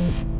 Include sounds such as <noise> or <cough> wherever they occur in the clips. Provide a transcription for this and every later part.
Mm-hmm.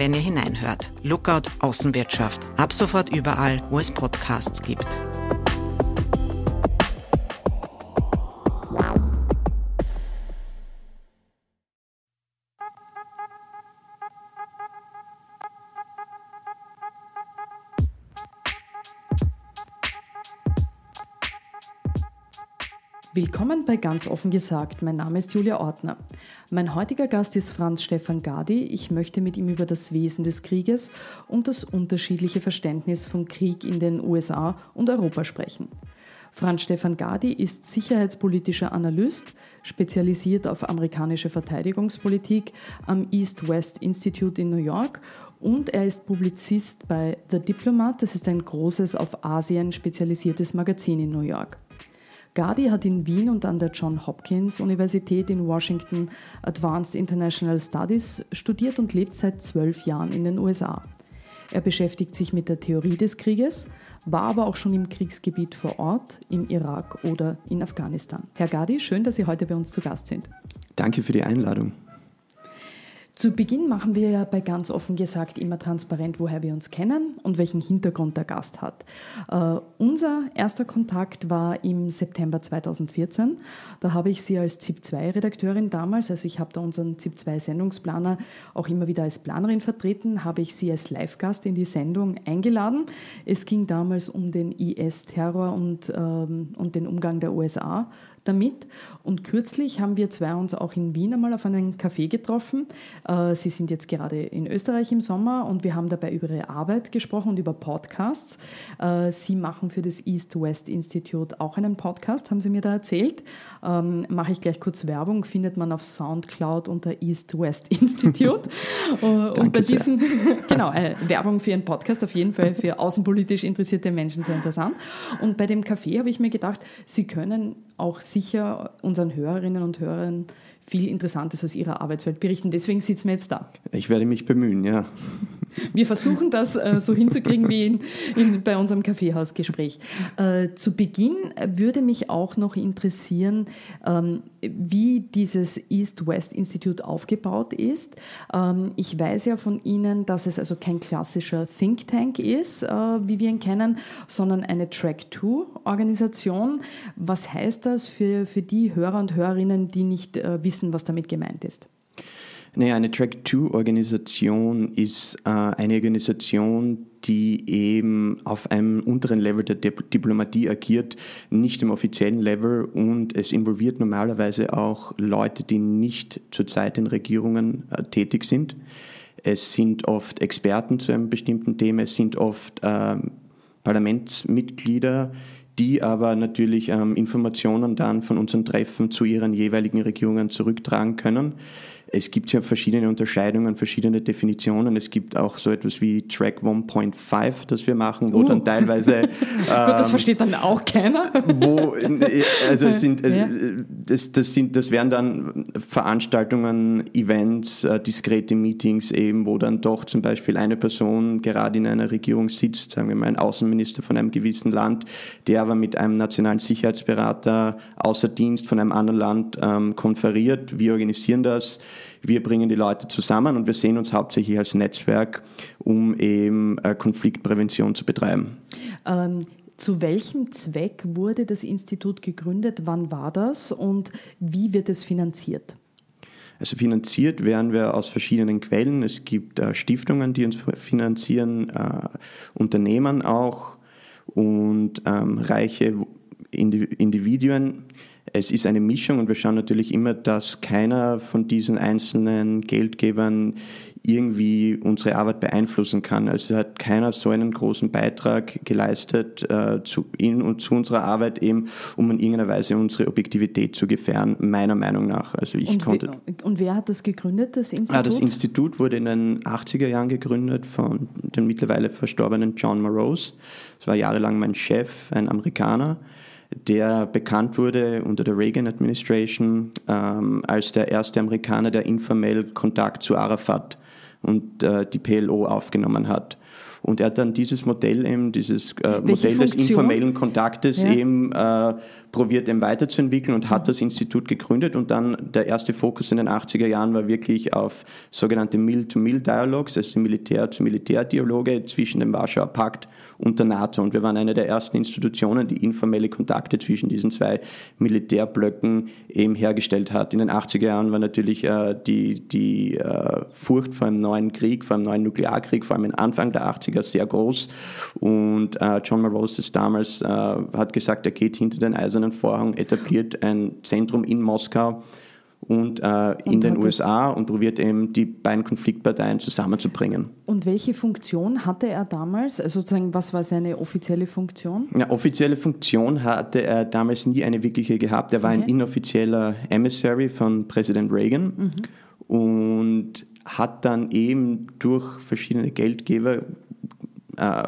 wenn ihr hineinhört. Lookout Außenwirtschaft. Ab sofort überall, wo es Podcasts gibt. Willkommen bei Ganz offen gesagt. Mein Name ist Julia Ortner. Mein heutiger Gast ist Franz Stefan Gadi. Ich möchte mit ihm über das Wesen des Krieges und das unterschiedliche Verständnis von Krieg in den USA und Europa sprechen. Franz Stefan Gadi ist sicherheitspolitischer Analyst, spezialisiert auf amerikanische Verteidigungspolitik am East-West Institute in New York und er ist Publizist bei The Diplomat. Das ist ein großes auf Asien spezialisiertes Magazin in New York. Gadi hat in Wien und an der John Hopkins Universität in Washington Advanced International Studies studiert und lebt seit zwölf Jahren in den USA. Er beschäftigt sich mit der Theorie des Krieges, war aber auch schon im Kriegsgebiet vor Ort, im Irak oder in Afghanistan. Herr Gadi, schön, dass Sie heute bei uns zu Gast sind. Danke für die Einladung. Zu Beginn machen wir ja bei ganz offen gesagt immer transparent, woher wir uns kennen und welchen Hintergrund der Gast hat. Uh, unser erster Kontakt war im September 2014. Da habe ich Sie als ZIP-2-Redakteurin damals, also ich habe da unseren ZIP-2-Sendungsplaner auch immer wieder als Planerin vertreten, habe ich Sie als Live-Gast in die Sendung eingeladen. Es ging damals um den IS-Terror und, ähm, und den Umgang der USA damit. Und kürzlich haben wir zwei uns auch in Wien einmal auf einen Café getroffen. Äh, Sie sind jetzt gerade in Österreich im Sommer und wir haben dabei über Ihre Arbeit gesprochen und über Podcasts. Äh, Sie machen für das East-West Institute auch einen Podcast, haben Sie mir da erzählt. Ähm, mache ich gleich kurz Werbung, findet man auf Soundcloud unter East-West Institute. <laughs> und bei diesen, <laughs> genau, äh, Werbung für Ihren Podcast auf jeden Fall für außenpolitisch interessierte Menschen sehr interessant. Und bei dem Café habe ich mir gedacht, Sie können auch sicher unseren Hörerinnen und Hörern viel Interessantes aus Ihrer Arbeitswelt berichten. Deswegen sitzen wir jetzt da. Ich werde mich bemühen, ja. Wir versuchen das äh, so hinzukriegen wie in, in, bei unserem Kaffeehausgespräch. Äh, zu Beginn würde mich auch noch interessieren, ähm, wie dieses East-West Institute aufgebaut ist. Ähm, ich weiß ja von Ihnen, dass es also kein klassischer Think Tank ist, äh, wie wir ihn kennen, sondern eine Track-2-Organisation. Was heißt das für, für die Hörer und Hörerinnen, die nicht äh, wissen, was damit gemeint ist? Naja, eine Track-2-Organisation ist äh, eine Organisation, die eben auf einem unteren Level der Diplomatie agiert, nicht im offiziellen Level und es involviert normalerweise auch Leute, die nicht zurzeit in Regierungen äh, tätig sind. Es sind oft Experten zu einem bestimmten Thema, es sind oft äh, Parlamentsmitglieder, die aber natürlich ähm, Informationen dann von unseren Treffen zu ihren jeweiligen Regierungen zurücktragen können. Es gibt ja verschiedene Unterscheidungen, verschiedene Definitionen. Es gibt auch so etwas wie Track 1.5, das wir machen, wo uh. dann teilweise. ähm, <laughs> Gut, das versteht dann auch keiner. wo, also es sind, ja. das, das sind, das wären dann Veranstaltungen, Events, äh, diskrete Meetings eben, wo dann doch zum Beispiel eine Person gerade in einer Regierung sitzt, sagen wir mal ein Außenminister von einem gewissen Land, der aber mit einem nationalen Sicherheitsberater außer Dienst von einem anderen Land ähm, konferiert. Wir organisieren das. Wir bringen die Leute zusammen und wir sehen uns hauptsächlich als Netzwerk, um eben äh, Konfliktprävention zu betreiben. Ähm zu welchem Zweck wurde das Institut gegründet? Wann war das und wie wird es finanziert? Also finanziert werden wir aus verschiedenen Quellen. Es gibt äh, Stiftungen, die uns finanzieren, äh, Unternehmen auch und ähm, reiche Individuen. Es ist eine Mischung und wir schauen natürlich immer, dass keiner von diesen einzelnen Geldgebern irgendwie unsere Arbeit beeinflussen kann. Also hat keiner so einen großen Beitrag geleistet äh, zu in und zu unserer Arbeit eben, um in irgendeiner Weise unsere Objektivität zu gefährden, meiner Meinung nach. Also ich und, konnte. und wer hat das gegründet, das Institut? Ah, das Institut wurde in den 80er Jahren gegründet von dem mittlerweile verstorbenen John Morose. Das war jahrelang mein Chef, ein Amerikaner der bekannt wurde unter der Reagan Administration ähm, als der erste Amerikaner, der informell Kontakt zu Arafat und äh, die PLO aufgenommen hat. Und er hat dann dieses Modell eben, dieses äh, Modell des informellen Kontaktes ja. eben äh, probiert, eben weiterzuentwickeln und hat das Institut gegründet. Und dann der erste Fokus in den 80er Jahren war wirklich auf sogenannte Mill-to-Mill-Dialogs, also Militär-zu-Militär-Dialoge zwischen dem Warschauer Pakt und der NATO. Und wir waren eine der ersten Institutionen, die informelle Kontakte zwischen diesen zwei Militärblöcken eben hergestellt hat. In den 80er Jahren war natürlich äh, die, die äh, Furcht vor einem neuen Krieg, vor einem neuen Nuklearkrieg, vor allem im Anfang der 80er sehr groß. Und äh, John Maroses damals äh, hat gesagt, er geht hinter den eisernen Vorhang, etabliert ein Zentrum in Moskau und, äh, in den USA und probiert eben die beiden Konfliktparteien zusammenzubringen. Und welche Funktion hatte er damals? Also sozusagen, was war seine offizielle Funktion? Ja, offizielle Funktion hatte er damals nie eine wirkliche gehabt. Er war okay. ein inoffizieller Emissary von Präsident Reagan mhm. und hat dann eben durch verschiedene Geldgeber äh,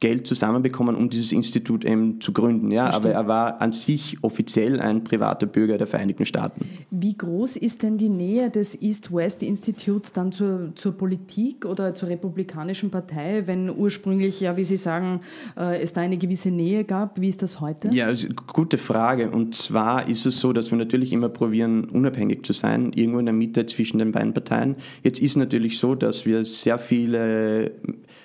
Geld zusammenbekommen, um dieses Institut eben zu gründen. Ja, aber er war an sich offiziell ein privater Bürger der Vereinigten Staaten. Wie groß ist denn die Nähe des East-West-Instituts dann zur, zur Politik oder zur Republikanischen Partei, wenn ursprünglich, ja, wie Sie sagen, äh, es da eine gewisse Nähe gab? Wie ist das heute? Ja, also, gute Frage. Und zwar ist es so, dass wir natürlich immer probieren, unabhängig zu sein, irgendwo in der Mitte zwischen den beiden Parteien. Jetzt ist natürlich so, dass wir sehr viele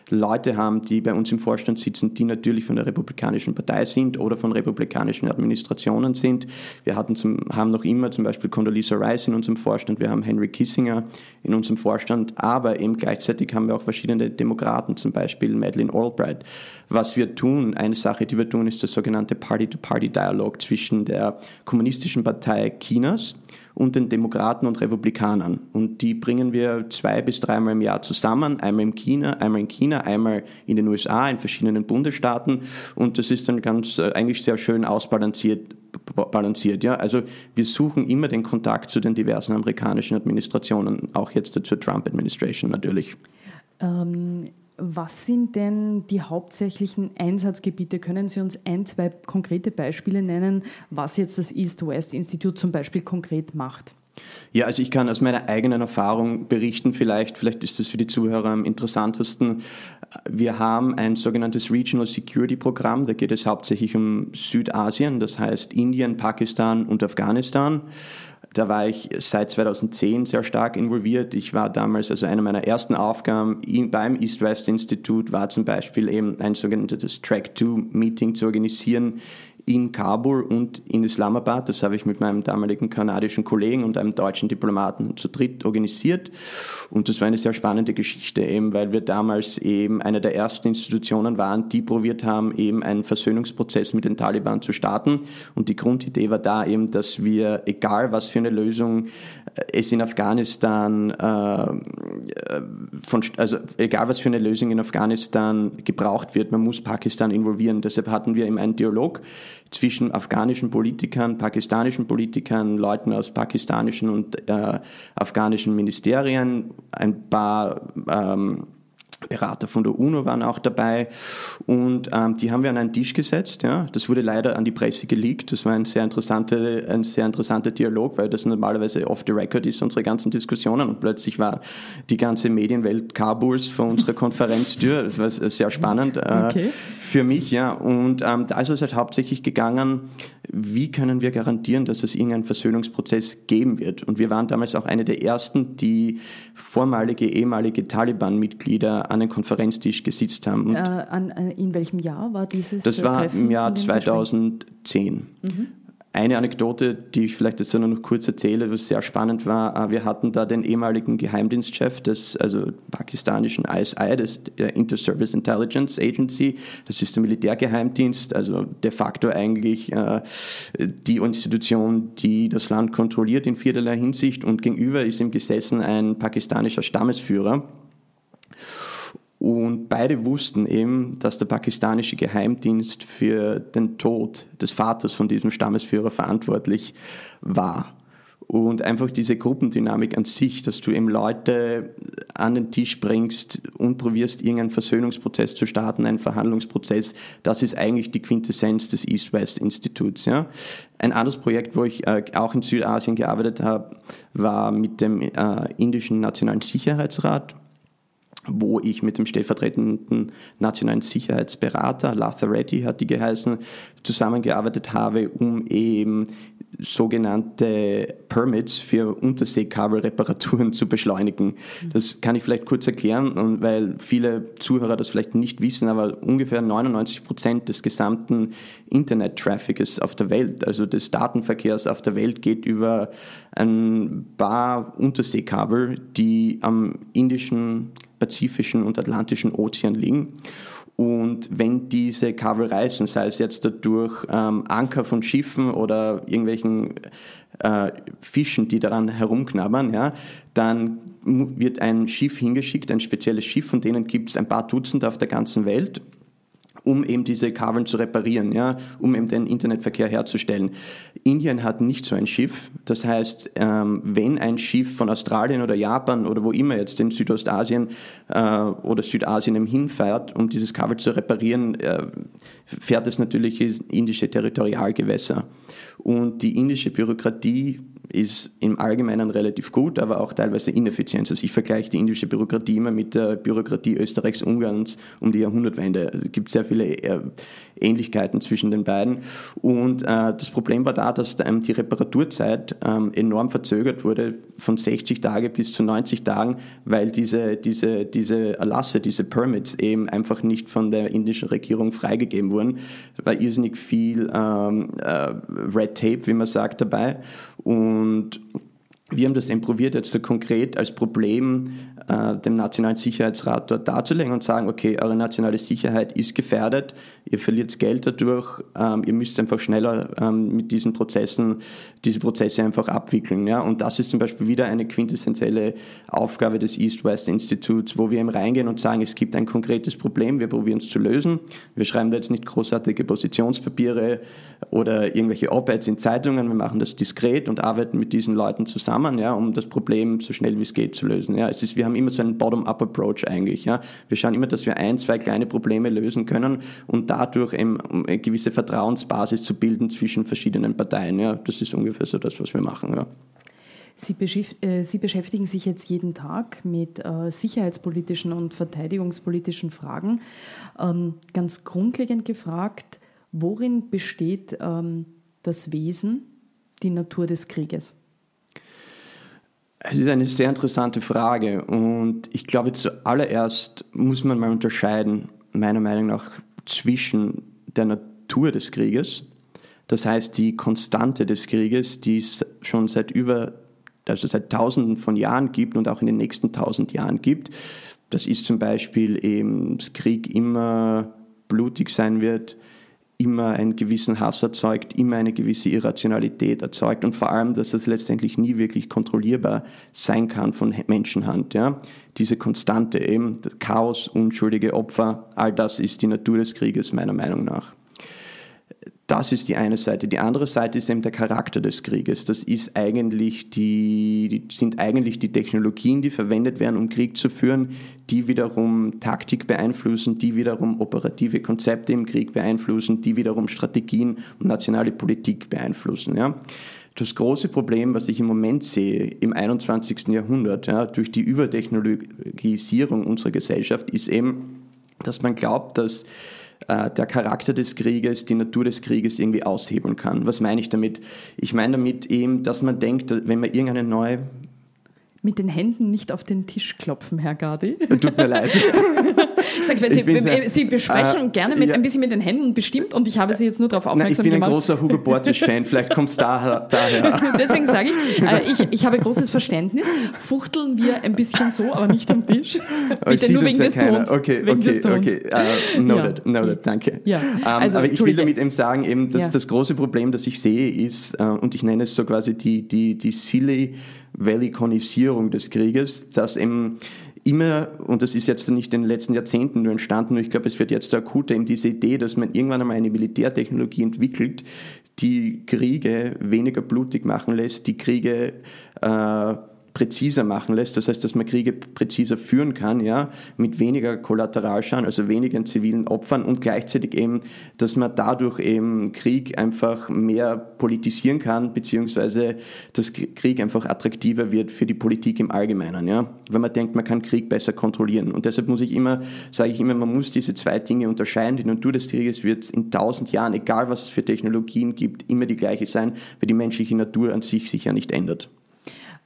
Leute haben, die bei uns im Vorstand sitzen, die natürlich von der Republikanischen Partei sind oder von republikanischen Administrationen sind. Wir hatten zum, haben noch immer zum Beispiel Condoleezza Rice in unserem Vorstand, wir haben Henry Kissinger in unserem Vorstand, aber eben gleichzeitig haben wir auch verschiedene Demokraten, zum Beispiel Madeleine Albright. Was wir tun, eine Sache, die wir tun, ist der sogenannte Party-to-Party-Dialog zwischen der Kommunistischen Partei Chinas und den Demokraten und Republikanern. Und die bringen wir zwei bis dreimal im Jahr zusammen, einmal in China, einmal in China, einmal in den USA, in verschiedenen Bundesstaaten. Und das ist dann ganz äh, eigentlich sehr schön ausbalanciert balanciert. Ja? Also wir suchen immer den Kontakt zu den diversen amerikanischen Administrationen, auch jetzt zur Trump-Administration natürlich. Ähm, was sind denn die hauptsächlichen Einsatzgebiete? Können Sie uns ein, zwei konkrete Beispiele nennen, was jetzt das East-West-Institut zum Beispiel konkret macht? Ja, also ich kann aus meiner eigenen Erfahrung berichten, vielleicht, vielleicht ist das für die Zuhörer am interessantesten. Wir haben ein sogenanntes Regional Security Programm, da geht es hauptsächlich um Südasien, das heißt Indien, Pakistan und Afghanistan. Da war ich seit 2010 sehr stark involviert. Ich war damals, also eine meiner ersten Aufgaben beim East-West-Institut war zum Beispiel eben ein sogenanntes Track-2-Meeting zu organisieren in Kabul und in Islamabad. Das habe ich mit meinem damaligen kanadischen Kollegen und einem deutschen Diplomaten zu dritt organisiert. Und das war eine sehr spannende Geschichte, eben weil wir damals eben eine der ersten Institutionen waren, die probiert haben, eben einen Versöhnungsprozess mit den Taliban zu starten. Und die Grundidee war da eben, dass wir, egal was für eine Lösung äh, es in Afghanistan, äh, von, also egal was für eine Lösung in Afghanistan gebraucht wird, man muss Pakistan involvieren. Deshalb hatten wir eben einen Dialog zwischen afghanischen Politikern, pakistanischen Politikern, Leuten aus pakistanischen und äh, afghanischen Ministerien, ein paar ähm, Berater von der UNO waren auch dabei und ähm, die haben wir an einen Tisch gesetzt. Ja. Das wurde leider an die Presse geleakt. Das war ein sehr, interessante, ein sehr interessanter Dialog, weil das normalerweise off the record ist, unsere ganzen Diskussionen. Und plötzlich war die ganze Medienwelt Kabuls vor unserer <laughs> Konferenztür. Das war sehr spannend äh, okay. für mich. Ja. Und ähm, da ist es halt hauptsächlich gegangen, wie können wir garantieren, dass es irgendeinen Versöhnungsprozess geben wird. Und wir waren damals auch eine der ersten, die vormalige, ehemalige Taliban-Mitglieder an den Konferenztisch gesitzt haben. Äh, an, äh, in welchem Jahr war dieses? Das war Treffen im Jahr 2010. Mhm. Eine Anekdote, die ich vielleicht jetzt nur noch kurz erzähle, was sehr spannend war, äh, wir hatten da den ehemaligen Geheimdienstchef des also pakistanischen ISI, des Inter-Service Intelligence Agency, das ist der Militärgeheimdienst, also de facto eigentlich äh, die Institution, die das Land kontrolliert in vielerlei Hinsicht. Und gegenüber ist ihm gesessen ein pakistanischer Stammesführer und beide wussten eben, dass der pakistanische Geheimdienst für den Tod des Vaters von diesem Stammesführer verantwortlich war. Und einfach diese Gruppendynamik an sich, dass du eben Leute an den Tisch bringst und probierst, irgendeinen Versöhnungsprozess zu starten, einen Verhandlungsprozess, das ist eigentlich die Quintessenz des East-West-Instituts. Ja. Ein anderes Projekt, wo ich äh, auch in Südasien gearbeitet habe, war mit dem äh, indischen Nationalen Sicherheitsrat wo ich mit dem stellvertretenden nationalen Sicherheitsberater, Latha Reddy hat die geheißen, zusammengearbeitet habe, um eben sogenannte Permits für Unterseekabelreparaturen <laughs> zu beschleunigen. Das kann ich vielleicht kurz erklären, weil viele Zuhörer das vielleicht nicht wissen, aber ungefähr 99 Prozent des gesamten Internet-Traffics auf der Welt, also des Datenverkehrs auf der Welt, geht über ein paar Unterseekabel, die am indischen Pazifischen und Atlantischen Ozean liegen. Und wenn diese Kabel reißen, sei es jetzt dadurch ähm, Anker von Schiffen oder irgendwelchen äh, Fischen, die daran herumknabbern, ja, dann wird ein Schiff hingeschickt, ein spezielles Schiff, von denen gibt es ein paar Dutzend auf der ganzen Welt um eben diese Kabeln zu reparieren, ja, um eben den Internetverkehr herzustellen. Indien hat nicht so ein Schiff. Das heißt, ähm, wenn ein Schiff von Australien oder Japan oder wo immer jetzt in Südostasien äh, oder Südasien hinfährt, um dieses Kabel zu reparieren, äh, fährt es natürlich ins indische Territorialgewässer. Und die indische Bürokratie ist im Allgemeinen relativ gut, aber auch teilweise ineffizient. Also ich vergleiche die indische Bürokratie immer mit der Bürokratie Österreichs, Ungarns um die Jahrhundertwende. Es gibt sehr viele äh, Ähnlichkeiten zwischen den beiden. Und äh, das Problem war da, dass ähm, die Reparaturzeit ähm, enorm verzögert wurde, von 60 Tage bis zu 90 Tagen, weil diese, diese, diese Erlasse, diese Permits eben einfach nicht von der indischen Regierung freigegeben wurden. Da war irrsinnig viel ähm, äh, Red Tape, wie man sagt, dabei. Und wir haben das eben jetzt so konkret als Problem äh, dem Nationalen Sicherheitsrat dort darzulegen und sagen, okay, eure nationale Sicherheit ist gefährdet, ihr verliert Geld dadurch, ähm, ihr müsst einfach schneller ähm, mit diesen Prozessen, diese Prozesse einfach abwickeln. Ja? Und das ist zum Beispiel wieder eine quintessentielle Aufgabe des East-West-Instituts, wo wir eben reingehen und sagen, es gibt ein konkretes Problem, wir probieren es zu lösen. Wir schreiben da jetzt nicht großartige Positionspapiere oder irgendwelche Op-Eds in Zeitungen, wir machen das diskret und arbeiten mit diesen Leuten zusammen, ja, um das Problem so schnell wie es geht zu lösen. Ja? Es ist, wir haben immer so einen Bottom-up-Approach eigentlich. Ja? Wir schauen immer, dass wir ein, zwei kleine Probleme lösen können und dadurch eben eine gewisse Vertrauensbasis zu bilden zwischen verschiedenen Parteien. Ja? Das ist ungefähr so das, was wir machen. Ja. Sie, äh, beschäftigen sich jetzt jeden Tag mit äh, sicherheitspolitischen und verteidigungspolitischen Fragen. Ähm, ganz grundlegend gefragt, worin besteht ähm, das Wesen, die Natur des Krieges? Es ist eine sehr interessante Frage und ich glaube, zuallererst muss man mal unterscheiden, meiner Meinung nach, zwischen der Natur des Krieges, das heißt die Konstante des Krieges, die es schon seit über, also seit Tausenden von Jahren gibt und auch in den nächsten tausend Jahren gibt. Das ist zum Beispiel eben, dass Krieg immer blutig sein wird, immer einen gewissen Hass erzeugt, immer eine gewisse Irrationalität erzeugt und vor allem, dass das letztendlich nie wirklich kontrollierbar sein kann von Menschenhand. Ja? Diese Konstante eben, Chaos, unschuldige Opfer, all das ist die Natur des Krieges meiner Meinung nach. Das ist die eine Seite. Die andere Seite ist eben der Charakter des Krieges. Das ist eigentlich die, sind eigentlich die Technologien, die verwendet werden, um Krieg zu führen, die wiederum Taktik beeinflussen, die wiederum operative Konzepte im Krieg beeinflussen, die wiederum Strategien und nationale Politik beeinflussen. Ja. Das große Problem, was ich im Moment sehe im 21. Jahrhundert, ja, durch die Übertechnologisierung unserer Gesellschaft, ist eben, dass man glaubt, dass äh, der Charakter des Krieges, die Natur des Krieges irgendwie aushebeln kann. Was meine ich damit? Ich meine damit eben, dass man denkt, wenn man irgendeine neue mit den Händen nicht auf den Tisch klopfen, Herr Gardi. Tut mir leid. <laughs> ich sag, weil Sie, sehr, Sie besprechen äh, gerne mit, ja. ein bisschen mit den Händen bestimmt und ich habe Sie jetzt nur darauf aufmerksam gemacht. Ich bin gemacht. ein großer Hugo Bortisch-Fan, vielleicht kommt es <laughs> daher. <laughs> Deswegen sage ich, äh, ich, ich habe großes Verständnis. Fuchteln wir ein bisschen so, aber nicht am Tisch. <laughs> Bitte nur wegen des Tons. Okay, wegen okay, okay. Uh, noted, ja. noted, danke. Ja. Um, ähm, also, aber ich will damit eben sagen, eben, dass ja. das große Problem, das ich sehe, ist, uh, und ich nenne es so quasi die, die, die Silly Valley-Konisierung des Krieges, dass eben immer, und das ist jetzt nicht in den letzten Jahrzehnten nur entstanden, und ich glaube, es wird jetzt so akut, eben diese Idee, dass man irgendwann einmal eine Militärtechnologie entwickelt, die Kriege weniger blutig machen lässt, die Kriege äh, präziser machen lässt. Das heißt, dass man Kriege präziser führen kann, ja, mit weniger Kollateralschaden, also weniger zivilen Opfern und gleichzeitig eben, dass man dadurch eben Krieg einfach mehr politisieren kann, beziehungsweise dass Krieg einfach attraktiver wird für die Politik im Allgemeinen, ja. Wenn man denkt, man kann Krieg besser kontrollieren. Und deshalb muss ich immer, sage ich immer, man muss diese zwei Dinge unterscheiden. Die Natur des Krieges wird in tausend Jahren, egal was es für Technologien gibt, immer die gleiche sein, weil die menschliche Natur an sich sich ja nicht ändert.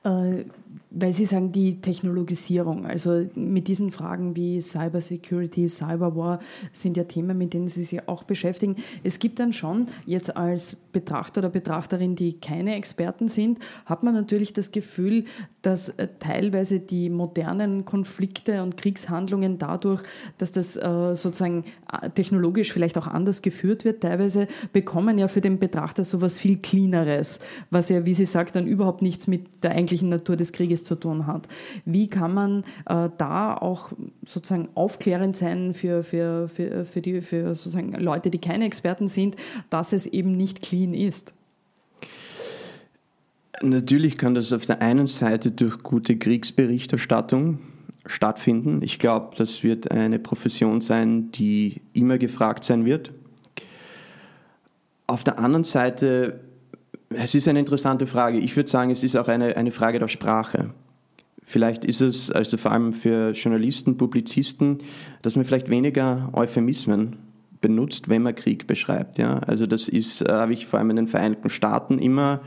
Äh, weil Sie sagen, die Technologisierung, also mit diesen Fragen wie Cybersecurity, Cyberwar sind ja Themen, mit denen Sie sich auch beschäftigen. Es gibt dann schon, jetzt als Betrachter oder Betrachterin, die keine Experten sind, hat man natürlich das Gefühl, dass äh, teilweise die modernen Konflikte und Kriegshandlungen dadurch, dass das äh, sozusagen äh, technologisch vielleicht auch anders geführt wird, teilweise bekommen ja für den Betrachter sowas viel Cleaneres, was ja, wie Sie sagt, dann überhaupt nichts mit der eigentlichen Natur des Krieges zu tun hat. Wie kann man äh, da auch sozusagen aufklärend sein für, für, für, für, die, für sozusagen Leute, die keine Experten sind, dass es eben nicht clean ist? Natürlich kann das auf der einen Seite durch gute Kriegsberichterstattung stattfinden. Ich glaube, das wird eine Profession sein, die immer gefragt sein wird. Auf der anderen Seite es ist eine interessante Frage. Ich würde sagen, es ist auch eine, eine Frage der Sprache. Vielleicht ist es, also vor allem für Journalisten, Publizisten, dass man vielleicht weniger Euphemismen benutzt, wenn man Krieg beschreibt. Ja? Also das ist, äh, habe ich vor allem in den Vereinigten Staaten immer,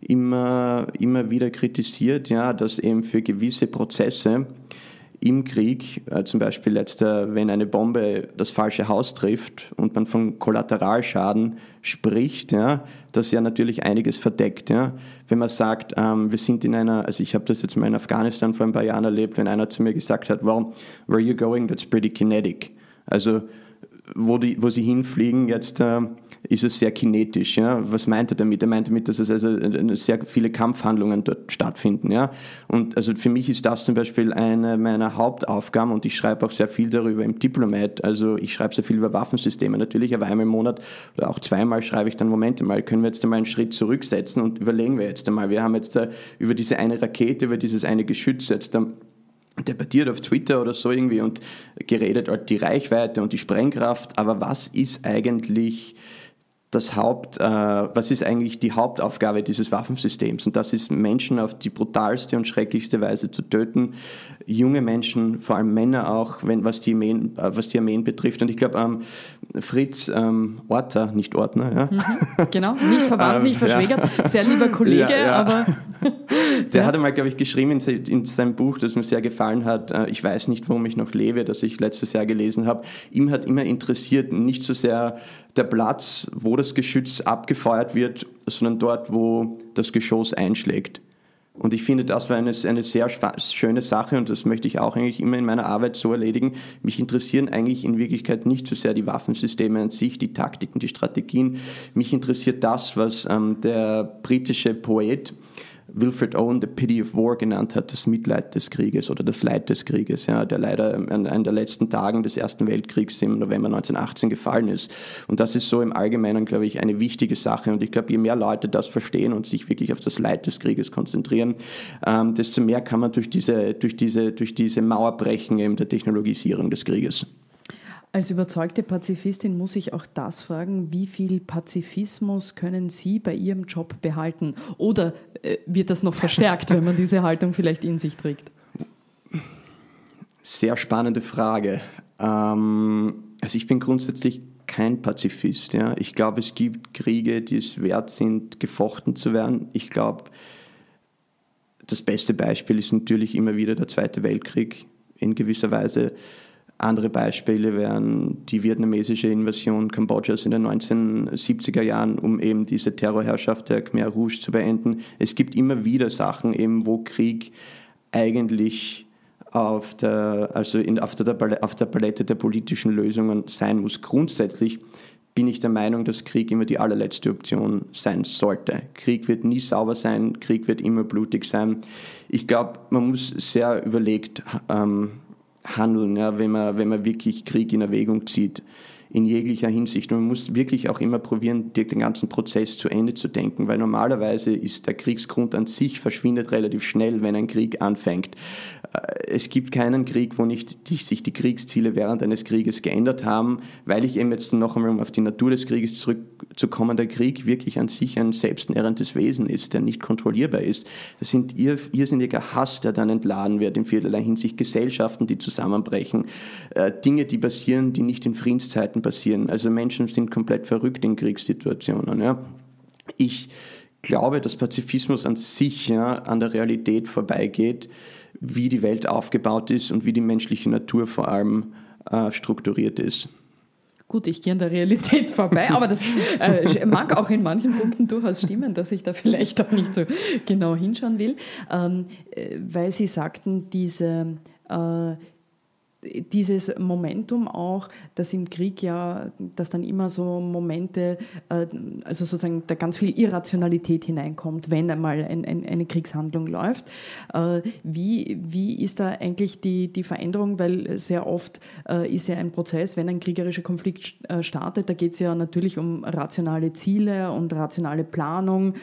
immer, immer wieder kritisiert, ja, dass eben für gewisse Prozesse im Krieg, äh, zum Beispiel letzter, wenn eine Bombe das falsche Haus trifft und man von Kollateralschaden spricht, ja, das ja natürlich einiges verdeckt. Ja. Wenn man sagt, ähm, wir sind in einer, also ich habe das jetzt mal in Afghanistan vor ein paar Jahren erlebt, wenn einer zu mir gesagt hat, well, where you going, that's pretty kinetic. Also wo, die, wo sie hinfliegen, jetzt äh, ist es sehr kinetisch. Ja? Was meint er damit? Er meint damit, dass es also sehr viele Kampfhandlungen dort stattfinden. Ja? Und also für mich ist das zum Beispiel eine meiner Hauptaufgaben und ich schreibe auch sehr viel darüber im Diplomat. Also ich schreibe sehr viel über Waffensysteme natürlich, aber einmal im Monat oder auch zweimal schreibe ich dann, Momente mal, können wir jetzt einmal einen Schritt zurücksetzen und überlegen wir jetzt einmal. Wir haben jetzt da über diese eine Rakete, über dieses eine Geschütz jetzt da debattiert auf Twitter oder so irgendwie und geredet halt die Reichweite und die Sprengkraft, aber was ist eigentlich das Haupt, äh, was ist eigentlich die Hauptaufgabe dieses Waffensystems? Und das ist Menschen auf die brutalste und schrecklichste Weise zu töten. Junge Menschen, vor allem Männer auch, wenn, was, die Armeen, äh, was die Armeen betrifft. Und ich glaube, ähm, Fritz ähm, Orter, nicht Ordner, ja. Mhm, <laughs> genau, nicht verwandt, nicht ähm, verschwägert, ja. sehr lieber Kollege, ja, ja. aber. <laughs> Der ja. hatte mal, glaube ich, geschrieben in, in, seinem Buch, das mir sehr gefallen hat, äh, ich weiß nicht, warum ich noch lebe, das ich letztes Jahr gelesen habe. Ihm hat immer interessiert, nicht so sehr der Platz, wo das Geschütz abgefeuert wird, sondern dort, wo das Geschoss einschlägt. Und ich finde, das war eine, eine sehr schöne Sache und das möchte ich auch eigentlich immer in meiner Arbeit so erledigen. Mich interessieren eigentlich in Wirklichkeit nicht so sehr die Waffensysteme an sich, die Taktiken, die Strategien. Mich interessiert das, was ähm, der britische Poet Wilfred Owen The Pity of War genannt hat, das Mitleid des Krieges oder das Leid des Krieges, ja, der leider an einem der letzten Tagen des Ersten Weltkriegs im November 1918 gefallen ist. Und das ist so im Allgemeinen, glaube ich, eine wichtige Sache. Und ich glaube, je mehr Leute das verstehen und sich wirklich auf das Leid des Krieges konzentrieren, ähm, desto mehr kann man durch diese, durch diese, durch diese Mauer brechen eben der Technologisierung des Krieges. Als überzeugte Pazifistin muss ich auch das fragen, wie viel Pazifismus können Sie bei Ihrem Job behalten? Oder äh, wird das noch verstärkt, wenn man diese Haltung vielleicht in sich trägt? Sehr spannende Frage. Ähm, also ich bin grundsätzlich kein Pazifist. Ja. Ich glaube, es gibt Kriege, die es wert sind, gefochten zu werden. Ich glaube, das beste Beispiel ist natürlich immer wieder der Zweite Weltkrieg. In gewisser Weise andere Beispiele wären die vietnamesische Invasion Kambodschas in den 1970er Jahren, um eben diese Terrorherrschaft der Khmer Rouge zu beenden. Es gibt immer wieder Sachen, eben wo Krieg eigentlich auf der, also in, auf, der, auf der Palette der politischen Lösungen sein muss. Grundsätzlich bin ich der Meinung, dass Krieg immer die allerletzte Option sein sollte. Krieg wird nie sauber sein, Krieg wird immer blutig sein. Ich glaube, man muss sehr überlegt ähm, handeln, ja, wenn, man, wenn man wirklich Krieg in Erwägung zieht in jeglicher Hinsicht. Und man muss wirklich auch immer probieren, den ganzen Prozess zu Ende zu denken, weil normalerweise ist der Kriegsgrund an sich verschwindet relativ schnell, wenn ein Krieg anfängt. Äh, es gibt keinen Krieg, wo nicht sich die Kriegsziele während eines Krieges geändert haben, weil ich eben jetzt noch einmal auf die Natur des Krieges zurückzukommen, der Krieg wirklich an sich ein selbstnährendes Wesen ist, der nicht kontrollierbar ist. Das sind irrsinniger Hass, der dann entladen wird in vielerlei Hinsicht, Gesellschaften, die zusammenbrechen, äh, Dinge, die passieren, die nicht in Friedenszeiten passieren. Also Menschen sind komplett verrückt in Kriegssituationen. Ja. Ich glaube, dass Pazifismus an sich ja, an der Realität vorbeigeht wie die Welt aufgebaut ist und wie die menschliche Natur vor allem äh, strukturiert ist. Gut, ich gehe an der Realität vorbei, aber das äh, mag auch in manchen Punkten durchaus stimmen, dass ich da vielleicht auch nicht so genau hinschauen will, ähm, äh, weil Sie sagten, diese äh, dieses Momentum auch, dass im Krieg ja, dass dann immer so Momente, äh, also sozusagen da ganz viel Irrationalität hineinkommt, wenn einmal ein, ein, eine Kriegshandlung läuft. Äh, wie, wie ist da eigentlich die, die Veränderung? Weil sehr oft äh, ist ja ein Prozess, wenn ein kriegerischer Konflikt startet, da geht es ja natürlich um rationale Ziele und rationale Planung,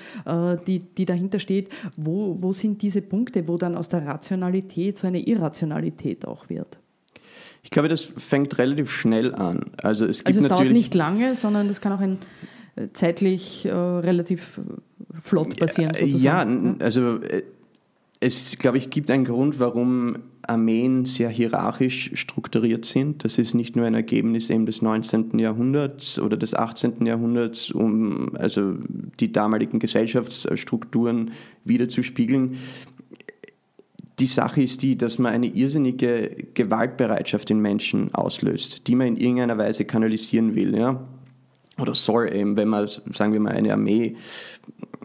die, die dahinter steht. Wo, wo sind diese Punkte, wo dann aus der Rationalität so eine Irrationalität auch wird? Ich glaube, das fängt relativ schnell an. Also es, gibt also es dauert nicht lange, sondern das kann auch ein, äh, zeitlich äh, relativ flott passieren. Sozusagen. Ja, also äh, es, glaube ich, gibt einen Grund, warum Armeen sehr hierarchisch strukturiert sind. Das ist nicht nur ein Ergebnis eben des 19. Jahrhunderts oder des 18. Jahrhunderts, um also die damaligen Gesellschaftsstrukturen wiederzuspiegeln die Sache ist die, dass man eine irrsinnige Gewaltbereitschaft in Menschen auslöst, die man in irgendeiner Weise kanalisieren will, ja. Oder soll eben, wenn man, sagen wir mal, eine Armee,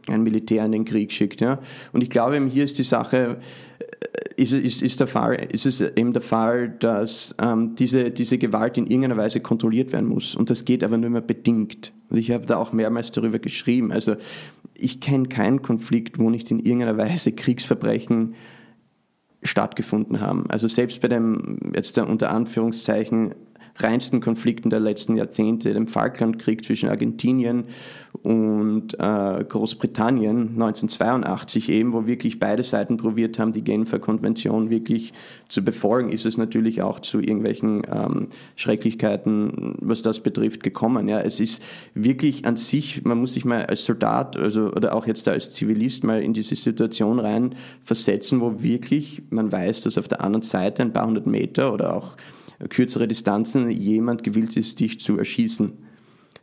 ein Militär in den Krieg schickt, ja. Und ich glaube eben, hier ist die Sache, äh, ist, ist, ist, der Fall, ist es eben der Fall, dass ähm, diese, diese Gewalt in irgendeiner Weise kontrolliert werden muss. Und das geht aber nur mehr bedingt. Und ich habe da auch mehrmals darüber geschrieben. Also ich kenne keinen Konflikt, wo nicht in irgendeiner Weise Kriegsverbrechen stattgefunden haben. Also selbst bei dem, jetzt unter Anführungszeichen, reinsten Konflikten der letzten Jahrzehnte, dem Falklandkrieg zwischen Argentinien und äh, Großbritannien 1982 eben, wo wirklich beide Seiten probiert haben, die Genfer Konvention wirklich zu befolgen, ist es natürlich auch zu irgendwelchen ähm, Schrecklichkeiten, was das betrifft, gekommen. Ja, es ist wirklich an sich, man muss sich mal als Soldat also, oder auch jetzt als Zivilist mal in diese Situation rein versetzen, wo wirklich man weiß, dass auf der anderen Seite ein paar hundert Meter oder auch kürzere Distanzen jemand gewillt ist, dich zu erschießen.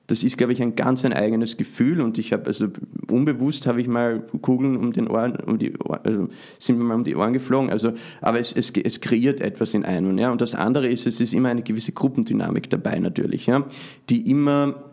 Das ist, glaube ich, ein ganz ein eigenes Gefühl und ich habe, also unbewusst habe ich mal Kugeln um den Ohren, um die Ohren, also sind mir mal um die Ohren geflogen, also, aber es, es, es kreiert etwas in einem, ja. Und das andere ist, es ist immer eine gewisse Gruppendynamik dabei natürlich, ja, die immer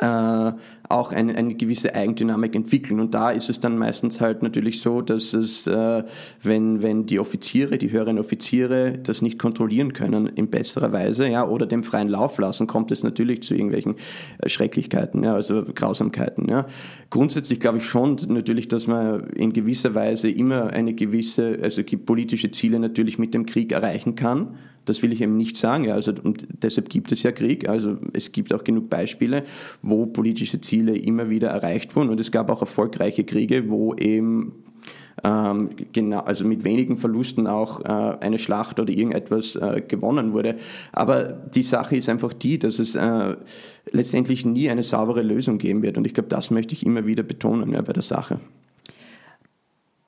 äh, auch eine, eine gewisse Eigendynamik entwickeln. Und da ist es dann meistens halt natürlich so, dass es, äh, wenn, wenn die Offiziere, die höheren Offiziere das nicht kontrollieren können in besserer Weise, ja, oder dem freien Lauf lassen, kommt es natürlich zu irgendwelchen äh, Schrecklichkeiten, ja, also Grausamkeiten, ja. Grundsätzlich glaube ich schon natürlich, dass man in gewisser Weise immer eine gewisse, also politische Ziele natürlich mit dem Krieg erreichen kann. Das will ich eben nicht sagen. Also, und deshalb gibt es ja Krieg. Also es gibt auch genug Beispiele, wo politische Ziele immer wieder erreicht wurden. Und es gab auch erfolgreiche Kriege, wo eben ähm, genau, also mit wenigen Verlusten auch äh, eine Schlacht oder irgendetwas äh, gewonnen wurde. Aber die Sache ist einfach die, dass es äh, letztendlich nie eine saubere Lösung geben wird. Und ich glaube, das möchte ich immer wieder betonen ja, bei der Sache.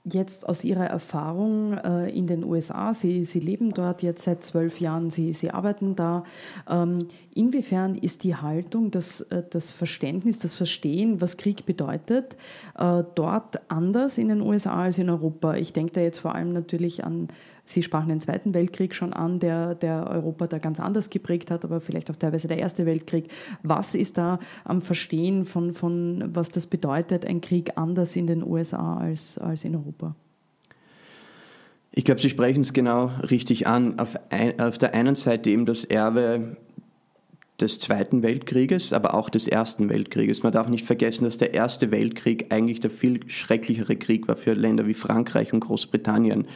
Jetzt aus Ihrer Erfahrung äh, in den USA, Sie, Sie leben dort jetzt seit zwölf Jahren, Sie, Sie arbeiten da, ähm, inwiefern ist die Haltung, das, äh, das Verständnis, das Verstehen, was Krieg bedeutet, äh, dort anders in den USA als in Europa? Ich denke da jetzt vor allem natürlich an Sie sprachen den Zweiten Weltkrieg schon an, der, der Europa da ganz anders geprägt hat, aber vielleicht auch teilweise der Erste Weltkrieg. Was ist da am Verstehen von, von was das bedeutet, ein Krieg anders in den USA als, als in Europa? Ich glaube, Sie sprechen es genau richtig an. Auf, ein, auf der einen Seite eben das Erbe des Zweiten Weltkrieges, aber auch des Ersten Weltkrieges. Man darf nicht vergessen, dass der Erste Weltkrieg eigentlich der viel schrecklichere Krieg war für Länder wie Frankreich und Großbritannien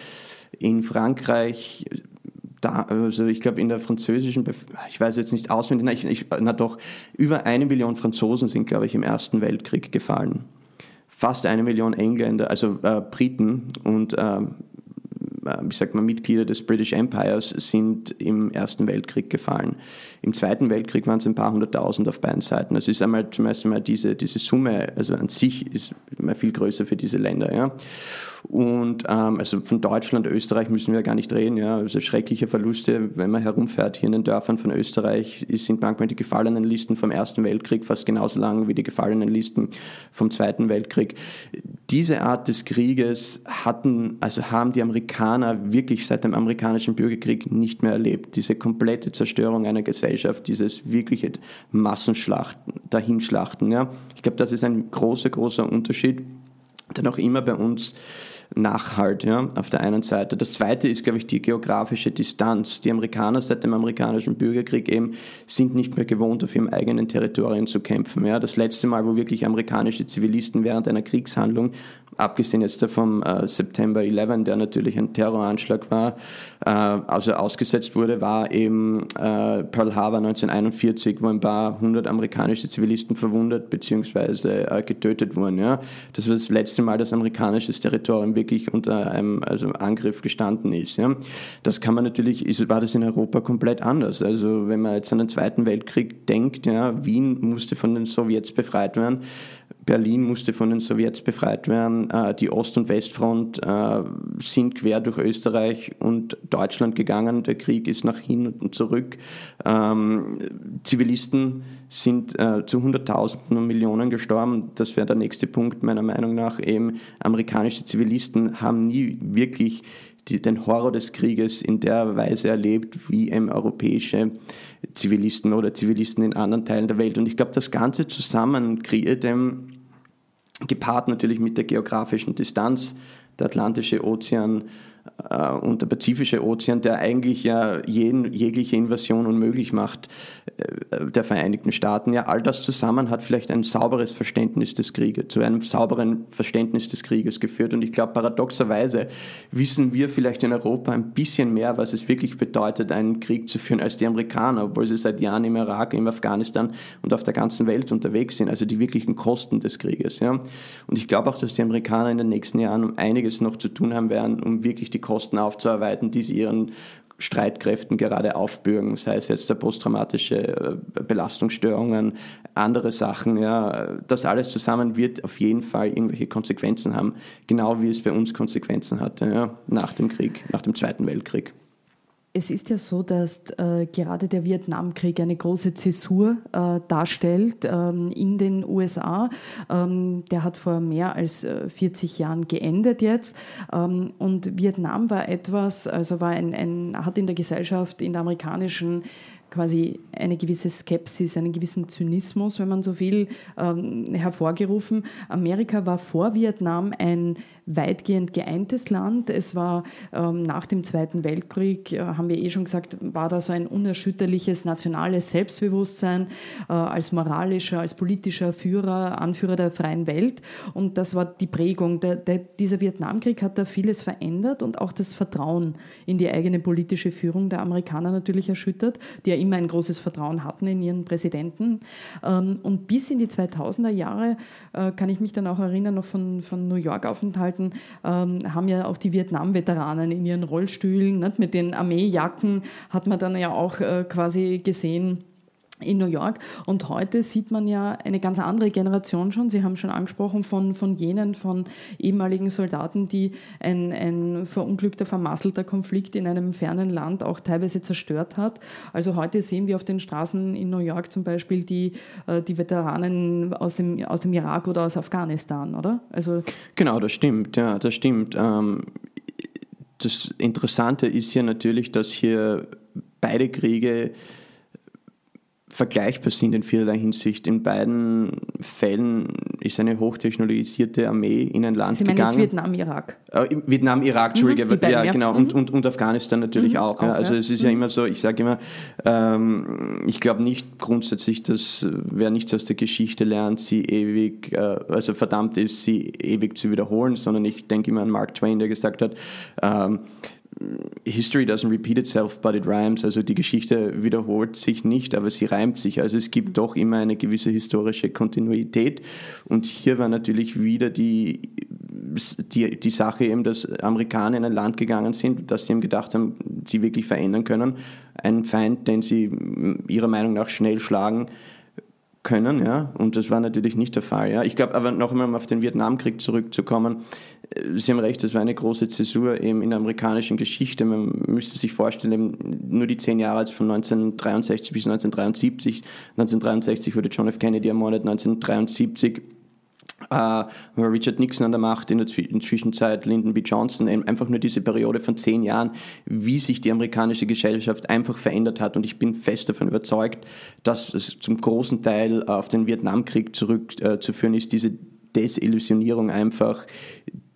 in Frankreich da, also ich glaube in der französischen, ich weiß jetzt nicht auswendig, na, ich, ich, na doch, über eine Million Franzosen sind, glaube ich, im Ersten Weltkrieg gefallen. Fast eine Million Engländer, also äh, Briten und äh, wie sagt man, Mitglieder des British Empires sind im Ersten Weltkrieg gefallen. Im Zweiten Weltkrieg waren es ein paar hunderttausend auf beiden Seiten. Das ist einmal zum ersten Mal diese, diese Summe, also an sich ist immer viel größer für diese Länder. Ja. Und ähm, also von Deutschland, Österreich müssen wir gar nicht reden. Ja. Also schreckliche Verluste, wenn man herumfährt hier in den Dörfern von Österreich, sind manchmal die gefallenen Listen vom Ersten Weltkrieg fast genauso lang wie die gefallenen Listen vom Zweiten Weltkrieg. Diese Art des Krieges hatten, also haben die Amerikaner wirklich seit dem amerikanischen Bürgerkrieg nicht mehr erlebt. Diese komplette Zerstörung einer Gesellschaft, dieses wirkliche Massenschlachten, Dahinschlachten. Ja. Ich glaube, das ist ein großer, großer Unterschied, der noch immer bei uns Nachhalt, ja, auf der einen Seite. Das zweite ist, glaube ich, die geografische Distanz. Die Amerikaner seit dem amerikanischen Bürgerkrieg eben sind nicht mehr gewohnt, auf ihrem eigenen Territorium zu kämpfen. Ja. Das letzte Mal, wo wirklich amerikanische Zivilisten während einer Kriegshandlung abgesehen jetzt vom äh, September 11, der natürlich ein Terroranschlag war, äh, also ausgesetzt wurde, war eben äh, Pearl Harbor 1941, wo ein paar hundert amerikanische Zivilisten verwundet bzw. Äh, getötet wurden. Ja. Das war das letzte Mal, dass amerikanisches Territorium wirklich unter einem also Angriff gestanden ist. Ja. Das kann man natürlich, ist, war das in Europa komplett anders. Also wenn man jetzt an den Zweiten Weltkrieg denkt, ja, Wien musste von den Sowjets befreit werden, Berlin musste von den Sowjets befreit werden. Äh, die Ost- und Westfront äh, sind quer durch Österreich und Deutschland gegangen. Der Krieg ist nach hin und zurück. Ähm, Zivilisten sind äh, zu Hunderttausenden und Millionen gestorben. Das wäre der nächste Punkt meiner Meinung nach. Eben amerikanische Zivilisten haben nie wirklich die, den Horror des Krieges in der Weise erlebt wie eben europäische Zivilisten oder Zivilisten in anderen Teilen der Welt. Und ich glaube, das Ganze zusammen kreiert eben gepaart natürlich mit der geografischen Distanz, der Atlantische Ozean und der Pazifische Ozean, der eigentlich ja jeden, jegliche Invasion unmöglich macht, äh, der Vereinigten Staaten. Ja, all das zusammen hat vielleicht ein sauberes Verständnis des Krieges, zu einem sauberen Verständnis des Krieges geführt. Und ich glaube, paradoxerweise wissen wir vielleicht in Europa ein bisschen mehr, was es wirklich bedeutet, einen Krieg zu führen, als die Amerikaner, obwohl sie seit Jahren im Irak, im Afghanistan und auf der ganzen Welt unterwegs sind, also die wirklichen Kosten des Krieges. Ja. Und ich glaube auch, dass die Amerikaner in den nächsten Jahren einiges noch zu tun haben werden, um wirklich die Kosten aufzuarbeiten, die sie ihren Streitkräften gerade aufbürgen, sei es jetzt der posttraumatische äh, Belastungsstörungen, andere Sachen, ja, das alles zusammen wird auf jeden Fall irgendwelche Konsequenzen haben, genau wie es bei uns Konsequenzen hatte, ja, nach dem Krieg, nach dem Zweiten Weltkrieg. Es ist ja so, dass äh, gerade der Vietnamkrieg eine große Zäsur äh, darstellt ähm, in den USA. Ähm, der hat vor mehr als äh, 40 Jahren geendet jetzt. Ähm, und Vietnam war etwas, also war ein, ein, hat in der Gesellschaft, in der amerikanischen quasi eine gewisse Skepsis, einen gewissen Zynismus, wenn man so will, ähm, hervorgerufen. Amerika war vor Vietnam ein weitgehend geeintes Land. Es war ähm, nach dem Zweiten Weltkrieg, äh, haben wir eh schon gesagt, war da so ein unerschütterliches nationales Selbstbewusstsein äh, als moralischer, als politischer Führer, Anführer der freien Welt. Und das war die Prägung. Der, der, dieser Vietnamkrieg hat da vieles verändert und auch das Vertrauen in die eigene politische Führung der Amerikaner natürlich erschüttert, die ja immer ein großes Vertrauen hatten in ihren Präsidenten. Ähm, und bis in die 2000er Jahre äh, kann ich mich dann auch erinnern, noch von, von New York-Aufenthalten, Anstalten ähm, haben ja auch die Vietnam-Veteranen in ihren Rollstühlen, nicht? mit den Armeejacken hat man dann ja auch äh, quasi gesehen, in New York. Und heute sieht man ja eine ganz andere Generation schon. Sie haben schon angesprochen von, von jenen, von ehemaligen Soldaten, die ein, ein verunglückter, vermasselter Konflikt in einem fernen Land auch teilweise zerstört hat. Also heute sehen wir auf den Straßen in New York zum Beispiel die, äh, die Veteranen aus dem, aus dem Irak oder aus Afghanistan, oder? Also genau, das stimmt, ja, das stimmt. Ähm, das Interessante ist ja natürlich, dass hier beide Kriege vergleichbar sind in vielerlei Hinsicht. In beiden Fällen ist eine hochtechnologisierte Armee in ein Land Sie meinen gegangen. Jetzt Vietnam, Irak. Äh, Vietnam, Irak, mhm, Entschuldige, mhm, ja, genau, mhm. und, und, und Afghanistan natürlich mhm, auch. Ja. Also ja. es ist ja mhm. immer so, ich sage immer, ähm, ich glaube nicht grundsätzlich, dass wer nichts aus der Geschichte lernt, sie ewig, äh, also verdammt ist, sie ewig zu wiederholen, sondern ich denke immer an Mark Twain, der gesagt hat, ähm, History doesn't repeat itself, but it rhymes. Also die Geschichte wiederholt sich nicht, aber sie reimt sich. Also es gibt doch immer eine gewisse historische Kontinuität. Und hier war natürlich wieder die, die, die Sache eben, dass Amerikaner in ein Land gegangen sind, dass sie eben gedacht haben, sie wirklich verändern können. Ein Feind, den sie ihrer Meinung nach schnell schlagen, können, ja, und das war natürlich nicht der Fall, ja. Ich glaube, aber noch einmal um auf den Vietnamkrieg zurückzukommen, äh, Sie haben recht, das war eine große Zäsur eben in der amerikanischen Geschichte. Man müsste sich vorstellen, nur die zehn Jahre von 1963 bis 1973. 1963 wurde John F. Kennedy ermordet, 1973 Uh, Richard Nixon an der Macht, in der Zwischenzeit Lyndon B. Johnson, einfach nur diese Periode von zehn Jahren, wie sich die amerikanische Gesellschaft einfach verändert hat. Und ich bin fest davon überzeugt, dass es zum großen Teil auf den Vietnamkrieg zurückzuführen äh, ist, diese Desillusionierung einfach,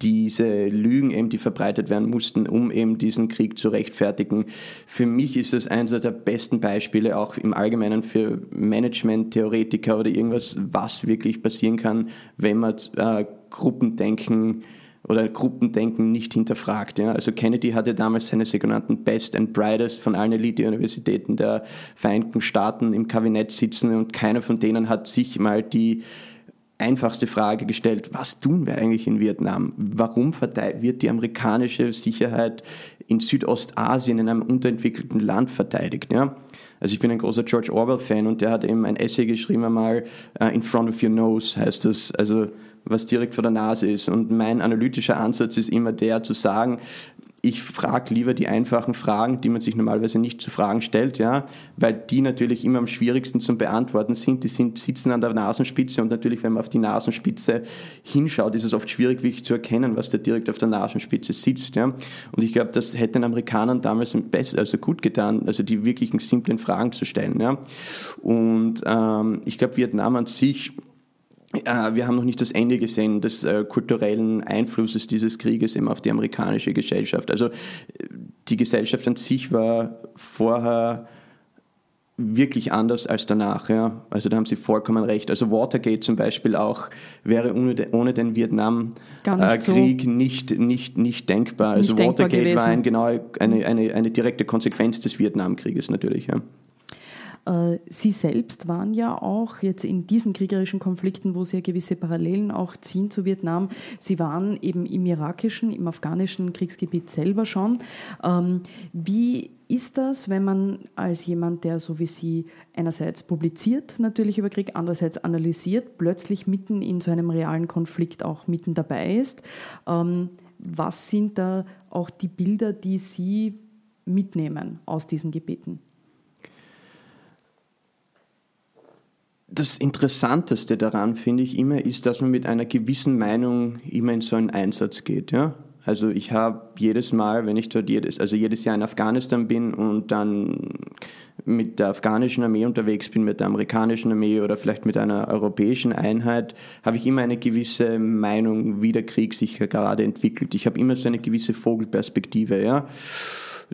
diese Lügen eben, die verbreitet werden mussten, um eben diesen Krieg zu rechtfertigen. Für mich ist das eines der besten Beispiele auch im Allgemeinen für Management-Theoretiker oder irgendwas, was wirklich passieren kann, wenn man äh, Gruppendenken oder Gruppendenken nicht hinterfragt. Ja. Also Kennedy hatte damals seine sogenannten Best and Brightest von allen Elite-Universitäten der Vereinigten Staaten im Kabinett sitzen und keiner von denen hat sich mal die einfachste Frage gestellt, was tun wir eigentlich in Vietnam? Warum wird die amerikanische Sicherheit in Südostasien, in einem unterentwickelten Land verteidigt? Ja? Also ich bin ein großer George Orwell-Fan und der hat eben ein Essay geschrieben einmal, uh, In front of your nose heißt das, also was direkt vor der Nase ist. Und mein analytischer Ansatz ist immer der zu sagen, ich frage lieber die einfachen Fragen, die man sich normalerweise nicht zu Fragen stellt, ja, weil die natürlich immer am schwierigsten zum Beantworten sind. Die sind, sitzen an der Nasenspitze und natürlich, wenn man auf die Nasenspitze hinschaut, ist es oft schwierig, wirklich zu erkennen, was da direkt auf der Nasenspitze sitzt, ja. Und ich glaube, das hätte den Amerikanern damals besser, also gut getan, also die wirklichen simplen Fragen zu stellen, ja. Und ähm, ich glaube, Vietnam an sich wir haben noch nicht das Ende gesehen des äh, kulturellen Einflusses dieses Krieges eben auf die amerikanische Gesellschaft. Also äh, die Gesellschaft an sich war vorher wirklich anders als danach. Ja. Also da haben Sie vollkommen recht. Also Watergate zum Beispiel auch wäre ohne, de, ohne den Vietnamkrieg so nicht, nicht, nicht denkbar. Also nicht Watergate denkbar war ein, genau eine, eine, eine direkte Konsequenz des Vietnamkrieges natürlich. Ja. Äh, Sie selbst waren ja auch jetzt in diesen kriegerischen Konflikten, wo Sie ja gewisse Parallelen auch ziehen zu Vietnam, Sie waren eben im irakischen, im afghanischen Kriegsgebiet selber schon. Ähm, wie ist das, wenn man als jemand, der so wie Sie einerseits publiziert natürlich über Krieg, andererseits analysiert, plötzlich mitten in so einem realen Konflikt auch mitten dabei ist? Ähm, was sind da auch die Bilder, die Sie mitnehmen aus diesen Gebieten? Das Interessanteste daran, finde ich immer, ist, dass man mit einer gewissen Meinung immer in so einen Einsatz geht. Ja? Also ich habe jedes Mal, wenn ich dort jedes, also jedes Jahr in Afghanistan bin und dann mit der afghanischen Armee unterwegs bin, mit der amerikanischen Armee oder vielleicht mit einer europäischen Einheit, habe ich immer eine gewisse Meinung, wie der Krieg sich gerade entwickelt. Ich habe immer so eine gewisse Vogelperspektive, ja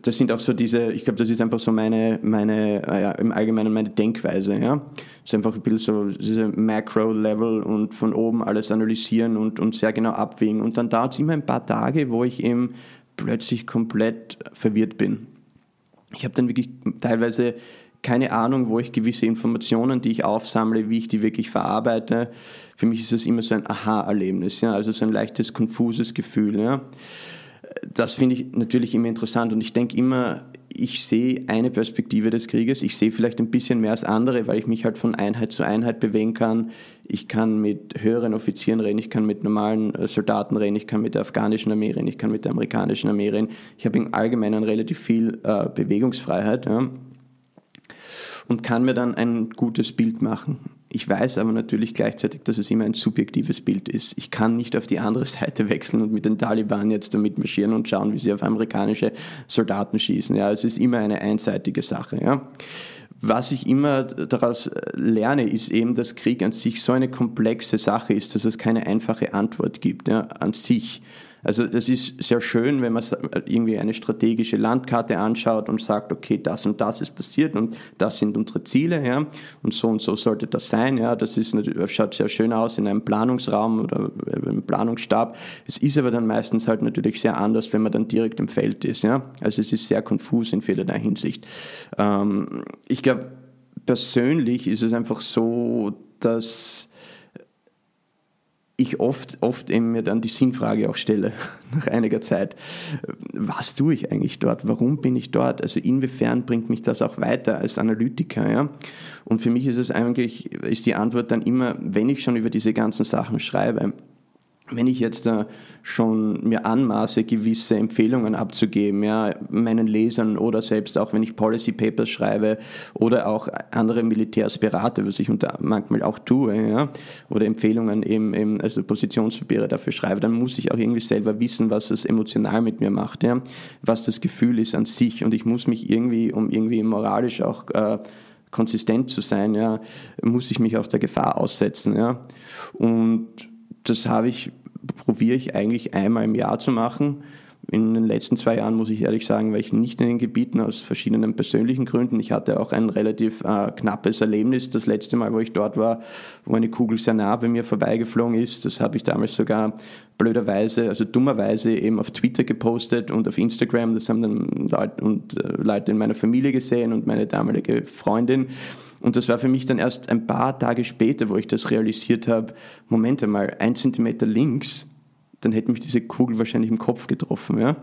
das sind auch so diese, ich glaube, das ist einfach so meine, meine, äh, ja, im Allgemeinen meine Denkweise, ja. Das ist einfach ein bisschen so diese Macro-Level und von oben alles analysieren und, und sehr genau abwägen. Und dann dauert es immer ein paar Tage, wo ich eben plötzlich komplett verwirrt bin. Ich habe dann wirklich teilweise keine Ahnung, wo ich gewisse Informationen, die ich aufsammle, wie ich die wirklich verarbeite. Für mich ist das immer so ein Aha-Erlebnis, ja, also so ein leichtes, konfuses Gefühl, ja das finde ich natürlich immer interessant und ich denke immer, ich sehe eine Perspektive des Krieges. Ich sehe vielleicht ein bisschen mehr als andere, weil ich mich halt von Einheit zu Einheit bewegen kann. Ich kann mit höheren Offizieren reden, ich kann mit normalen äh, Soldaten reden, ich kann mit der afghanischen Armee reden, ich kann mit der amerikanischen Armee reden. Ich habe im Allgemeinen relativ viel äh, Bewegungsfreiheit. Ja und kann mir dann ein gutes Bild machen. Ich weiß aber natürlich gleichzeitig, dass es immer ein subjektives Bild ist. Ich kann nicht auf die andere Seite wechseln und mit den Taliban jetzt damit marschieren und schauen, wie sie auf amerikanische Soldaten schießen. Ja, es ist immer eine einseitige Sache. Ja. Was ich immer daraus lerne, ist eben, dass Krieg an sich so eine komplexe Sache ist, dass es keine einfache Antwort gibt ja, an sich. Also das ist sehr schön, wenn man irgendwie eine strategische Landkarte anschaut und sagt, okay, das und das ist passiert und das sind unsere Ziele, ja, und so und so sollte das sein, ja. Das ist schaut sehr schön aus in einem Planungsraum oder einem Planungsstab. Es ist aber dann meistens halt natürlich sehr anders, wenn man dann direkt im Feld ist, ja. Also es ist sehr konfus in vielerlei Hinsicht. Ähm, ich glaube, persönlich ist es einfach so, dass ich oft, oft eben mir dann die Sinnfrage auch stelle, <laughs> nach einiger Zeit. Was tue ich eigentlich dort? Warum bin ich dort? Also inwiefern bringt mich das auch weiter als Analytiker, ja? Und für mich ist es eigentlich, ist die Antwort dann immer, wenn ich schon über diese ganzen Sachen schreibe, wenn ich jetzt äh, schon mir anmaße, gewisse Empfehlungen abzugeben, ja, meinen Lesern oder selbst auch, wenn ich Policy Papers schreibe oder auch andere Militärs berate, was ich unter, manchmal auch tue, ja, oder Empfehlungen eben, eben, also Positionspapiere dafür schreibe, dann muss ich auch irgendwie selber wissen, was es emotional mit mir macht, ja, was das Gefühl ist an sich. Und ich muss mich irgendwie, um irgendwie moralisch auch äh, konsistent zu sein, ja, muss ich mich auch der Gefahr aussetzen, ja, und das habe ich, probiere ich eigentlich einmal im Jahr zu machen. In den letzten zwei Jahren, muss ich ehrlich sagen, war ich nicht in den Gebieten aus verschiedenen persönlichen Gründen. Ich hatte auch ein relativ äh, knappes Erlebnis. Das letzte Mal, wo ich dort war, wo eine Kugel sehr nah bei mir vorbeigeflogen ist, das habe ich damals sogar blöderweise, also dummerweise eben auf Twitter gepostet und auf Instagram. Das haben dann Leute, und, äh, Leute in meiner Familie gesehen und meine damalige Freundin. Und das war für mich dann erst ein paar Tage später, wo ich das realisiert habe, Moment einmal, ein Zentimeter links, dann hätte mich diese Kugel wahrscheinlich im Kopf getroffen, ja.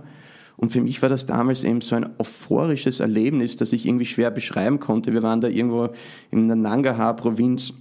Und für mich war das damals eben so ein euphorisches Erlebnis, das ich irgendwie schwer beschreiben konnte. Wir waren da irgendwo in der Nangarhar-Provinz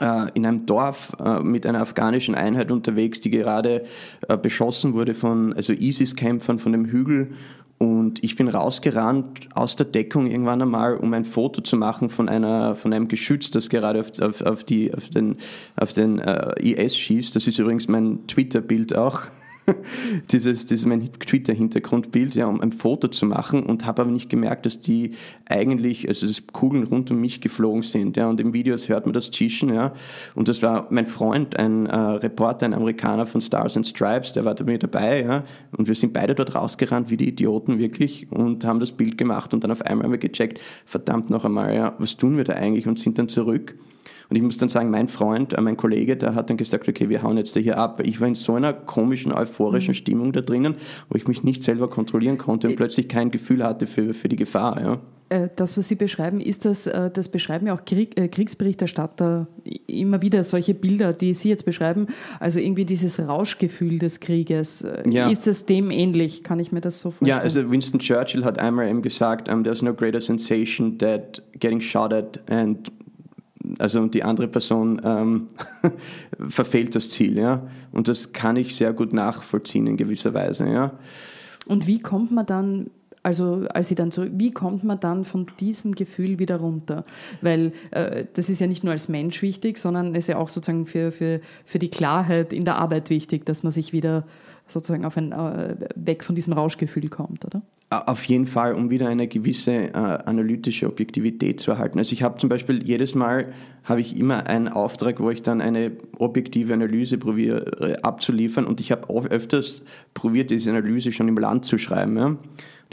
äh, in einem Dorf äh, mit einer afghanischen Einheit unterwegs, die gerade äh, beschossen wurde von also ISIS-Kämpfern von dem Hügel und ich bin rausgerannt aus der Deckung irgendwann einmal, um ein Foto zu machen von einer von einem Geschütz, das gerade auf, auf, auf die auf den auf den äh, IS schießt. Das ist übrigens mein Twitter-Bild auch. <laughs> dieses, dieses mein Twitter-Hintergrundbild, ja, um ein Foto zu machen und habe aber nicht gemerkt, dass die eigentlich, also dass Kugeln rund um mich geflogen sind, ja, und im Video hört man das Tischen, ja, und das war mein Freund, ein äh, Reporter, ein Amerikaner von Stars and Stripes, der war da mit dabei, ja, und wir sind beide dort rausgerannt wie die Idioten wirklich und haben das Bild gemacht und dann auf einmal haben wir gecheckt, verdammt noch einmal, ja, was tun wir da eigentlich? Und sind dann zurück und ich muss dann sagen, mein Freund, äh, mein Kollege, der hat dann gesagt, okay, wir hauen jetzt hier ab. Ich war in so einer komischen, euphorischen mhm. Stimmung da drinnen, wo ich mich nicht selber kontrollieren konnte und plötzlich kein Gefühl hatte für, für die Gefahr. Ja. Äh, das, was Sie beschreiben, ist das, äh, das beschreiben ja auch Krieg, Kriegsberichterstatter immer wieder solche Bilder, die Sie jetzt beschreiben, also irgendwie dieses Rauschgefühl des Krieges. Ja. Ist das dem ähnlich? Kann ich mir das so vorstellen? Ja, also Winston Churchill hat einmal eben gesagt, um, there's no greater sensation that getting shot at and also die andere Person ähm, <laughs> verfehlt das Ziel, ja. Und das kann ich sehr gut nachvollziehen in gewisser Weise, ja. Und wie kommt man dann, also als sie dann zurück, wie kommt man dann von diesem Gefühl wieder runter? Weil äh, das ist ja nicht nur als Mensch wichtig, sondern es ist ja auch sozusagen für, für, für die Klarheit in der Arbeit wichtig, dass man sich wieder sozusagen auf ein, äh, weg von diesem Rauschgefühl kommt, oder? Auf jeden Fall, um wieder eine gewisse äh, analytische Objektivität zu erhalten. Also ich habe zum Beispiel jedes Mal habe ich immer einen Auftrag, wo ich dann eine objektive Analyse probiere abzuliefern und ich habe öfters probiert, diese Analyse schon im Land zu schreiben. Ja.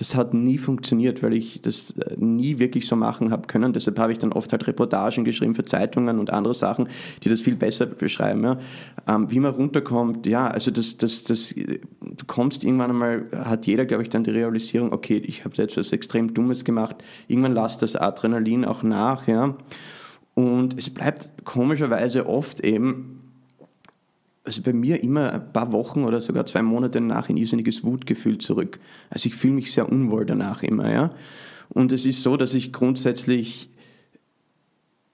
Das hat nie funktioniert, weil ich das äh, nie wirklich so machen habe können. Deshalb habe ich dann oft halt Reportagen geschrieben für Zeitungen und andere Sachen, die das viel besser beschreiben. Ja. Ähm, wie man runterkommt, ja, also das, das, das, du kommst irgendwann einmal, hat jeder, glaube ich, dann die Realisierung, okay, ich habe jetzt was extrem Dummes gemacht. Irgendwann lasst das Adrenalin auch nach, ja. Und es bleibt komischerweise oft eben also bei mir immer ein paar Wochen oder sogar zwei Monate danach ein irrsinniges Wutgefühl zurück. Also ich fühle mich sehr unwohl danach immer, ja. Und es ist so, dass ich grundsätzlich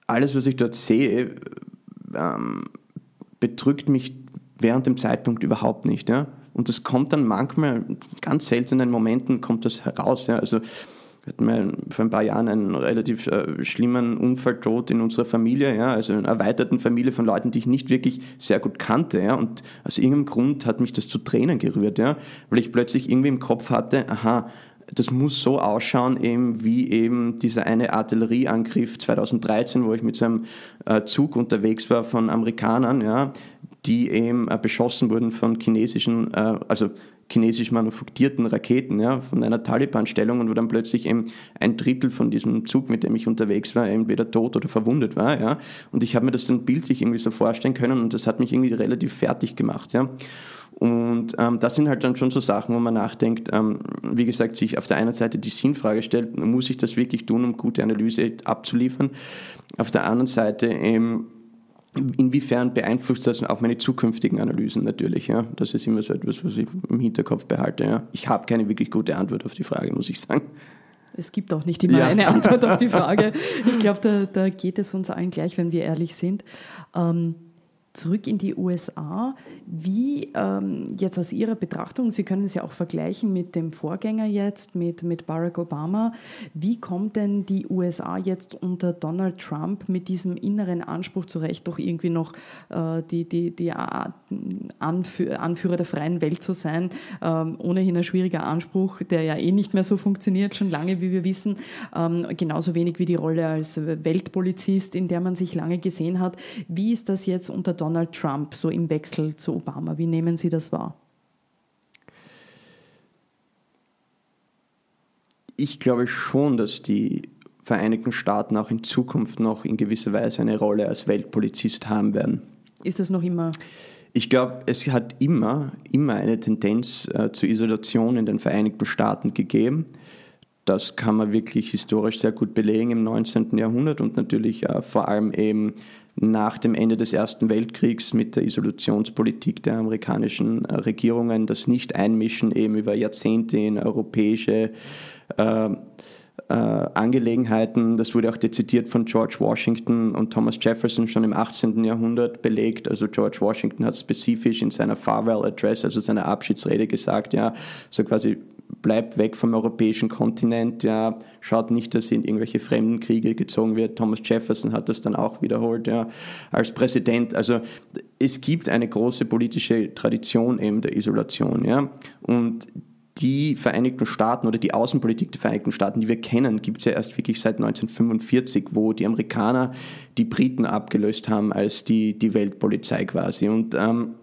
alles, was ich dort sehe, ähm, bedrückt mich während dem Zeitpunkt überhaupt nicht, ja. Und das kommt dann manchmal, ganz seltenen Momenten kommt das heraus, ja. Also wir hatten vor ein paar Jahren einen relativ äh, schlimmen Unfalltod in unserer Familie, ja, also einer erweiterten Familie von Leuten, die ich nicht wirklich sehr gut kannte, ja, und aus irgendeinem Grund hat mich das zu Tränen gerührt, ja, weil ich plötzlich irgendwie im Kopf hatte, aha, das muss so ausschauen, eben wie eben dieser eine Artillerieangriff 2013, wo ich mit so einem äh, Zug unterwegs war von Amerikanern, ja, die eben äh, beschossen wurden von chinesischen, äh, also chinesisch manufaktierten Raketen, ja, von einer Taliban-Stellung und wo dann plötzlich eben ein Drittel von diesem Zug, mit dem ich unterwegs war, entweder tot oder verwundet war, ja. Und ich habe mir das dann bildlich irgendwie so vorstellen können und das hat mich irgendwie relativ fertig gemacht, ja. Und ähm, das sind halt dann schon so Sachen, wo man nachdenkt, ähm, wie gesagt, sich auf der einen Seite die Sinnfrage stellt, muss ich das wirklich tun, um gute Analyse abzuliefern? Auf der anderen Seite eben, inwiefern beeinflusst das auch meine zukünftigen Analysen natürlich? Ja? Das ist immer so etwas, was ich im Hinterkopf behalte. Ja? Ich habe keine wirklich gute Antwort auf die Frage, muss ich sagen. Es gibt auch nicht immer ja. eine Antwort auf die <laughs> Frage. Ich glaube, da, da, geht es uns allen gleich, wenn wir ehrlich sind. Ähm, zurück in die USA. Wie ähm, jetzt aus Ihrer Betrachtung, Sie können es ja auch vergleichen mit dem Vorgänger jetzt, mit, mit Barack Obama, wie kommt denn die USA jetzt unter Donald Trump mit diesem inneren Anspruch zurecht, doch irgendwie noch äh, die, die, die Anführer, Anführer der freien Welt zu sein? Ähm, ohnehin ein schwieriger Anspruch, der ja eh nicht mehr so funktioniert, schon lange, wie wir wissen. Ähm, genauso wenig wie die Rolle als Weltpolizist, in der man sich lange gesehen hat. Wie ist das jetzt unter Donald Trump so im Wechsel zu Obama? Wie nehmen Sie das wahr? Ich glaube schon, dass die Vereinigten Staaten auch in Zukunft noch in gewisser Weise eine Rolle als Weltpolizist haben werden. Ist das noch immer? Ich glaube, es hat immer, immer eine Tendenz äh, zur Isolation in den Vereinigten Staaten gegeben. Das kann man wirklich historisch sehr gut belegen im 19. Jahrhundert und natürlich äh, vor allem eben nach dem Ende des Ersten Weltkriegs mit der Isolationspolitik der amerikanischen äh, Regierungen, das Nicht-Einmischen eben über Jahrzehnte in europäische äh, äh, Angelegenheiten. Das wurde auch dezidiert von George Washington und Thomas Jefferson schon im 18. Jahrhundert belegt. Also George Washington hat spezifisch in seiner Farewell Address, also seiner Abschiedsrede gesagt, ja, so quasi bleibt weg vom europäischen Kontinent, ja, schaut nicht, dass in irgendwelche fremden Kriege gezogen wird. Thomas Jefferson hat das dann auch wiederholt, ja, als Präsident. Also es gibt eine große politische Tradition eben der Isolation, ja, und die Vereinigten Staaten oder die Außenpolitik der Vereinigten Staaten, die wir kennen, gibt es ja erst wirklich seit 1945, wo die Amerikaner die Briten abgelöst haben als die, die Weltpolizei quasi. Und ähm,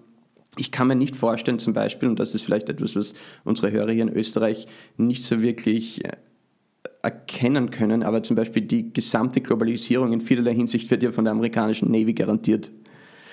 ich kann mir nicht vorstellen, zum Beispiel, und das ist vielleicht etwas, was unsere Hörer hier in Österreich nicht so wirklich äh, erkennen können, aber zum Beispiel die gesamte Globalisierung in vielerlei Hinsicht wird ja von der amerikanischen Navy garantiert.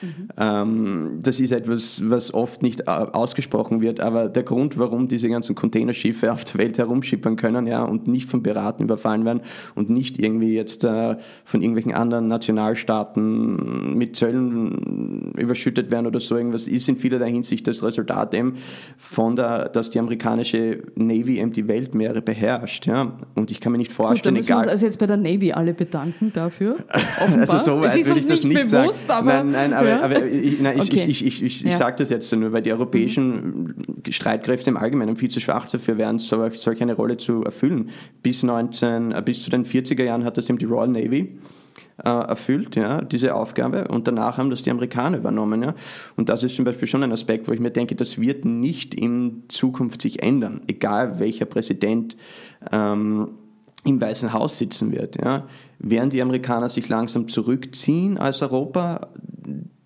Mhm. Das ist etwas, was oft nicht ausgesprochen wird, aber der Grund, warum diese ganzen Containerschiffe auf der Welt herumschippern können, ja, und nicht von Piraten überfallen werden und nicht irgendwie jetzt äh, von irgendwelchen anderen Nationalstaaten mit Zöllen überschüttet werden oder so irgendwas, ist in vielerlei Hinsicht das Resultat eben von der, dass die amerikanische Navy eben die Weltmeere beherrscht, ja. Und ich kann mir nicht vorstellen, Gut, da müssen egal. Wir uns also jetzt bei der Navy alle bedanken dafür. <laughs> Offenbar. also so weit es ist würde ich das nicht bewusst, sagen. aber nein, nein, aber aber ich, nein, ich, okay. ich, ich, ich, ich ja. sage das jetzt nur, weil die europäischen mhm. Streitkräfte im Allgemeinen viel zu schwach dafür wären, solch eine Rolle zu erfüllen. Bis, 19, äh, bis zu den 40er Jahren hat das eben die Royal Navy äh, erfüllt, ja, diese Aufgabe. Und danach haben das die Amerikaner übernommen. Ja. Und das ist zum Beispiel schon ein Aspekt, wo ich mir denke, das wird nicht in Zukunft sich ändern, egal welcher Präsident ähm, im Weißen Haus sitzen wird. Ja. Werden die Amerikaner sich langsam zurückziehen als Europa?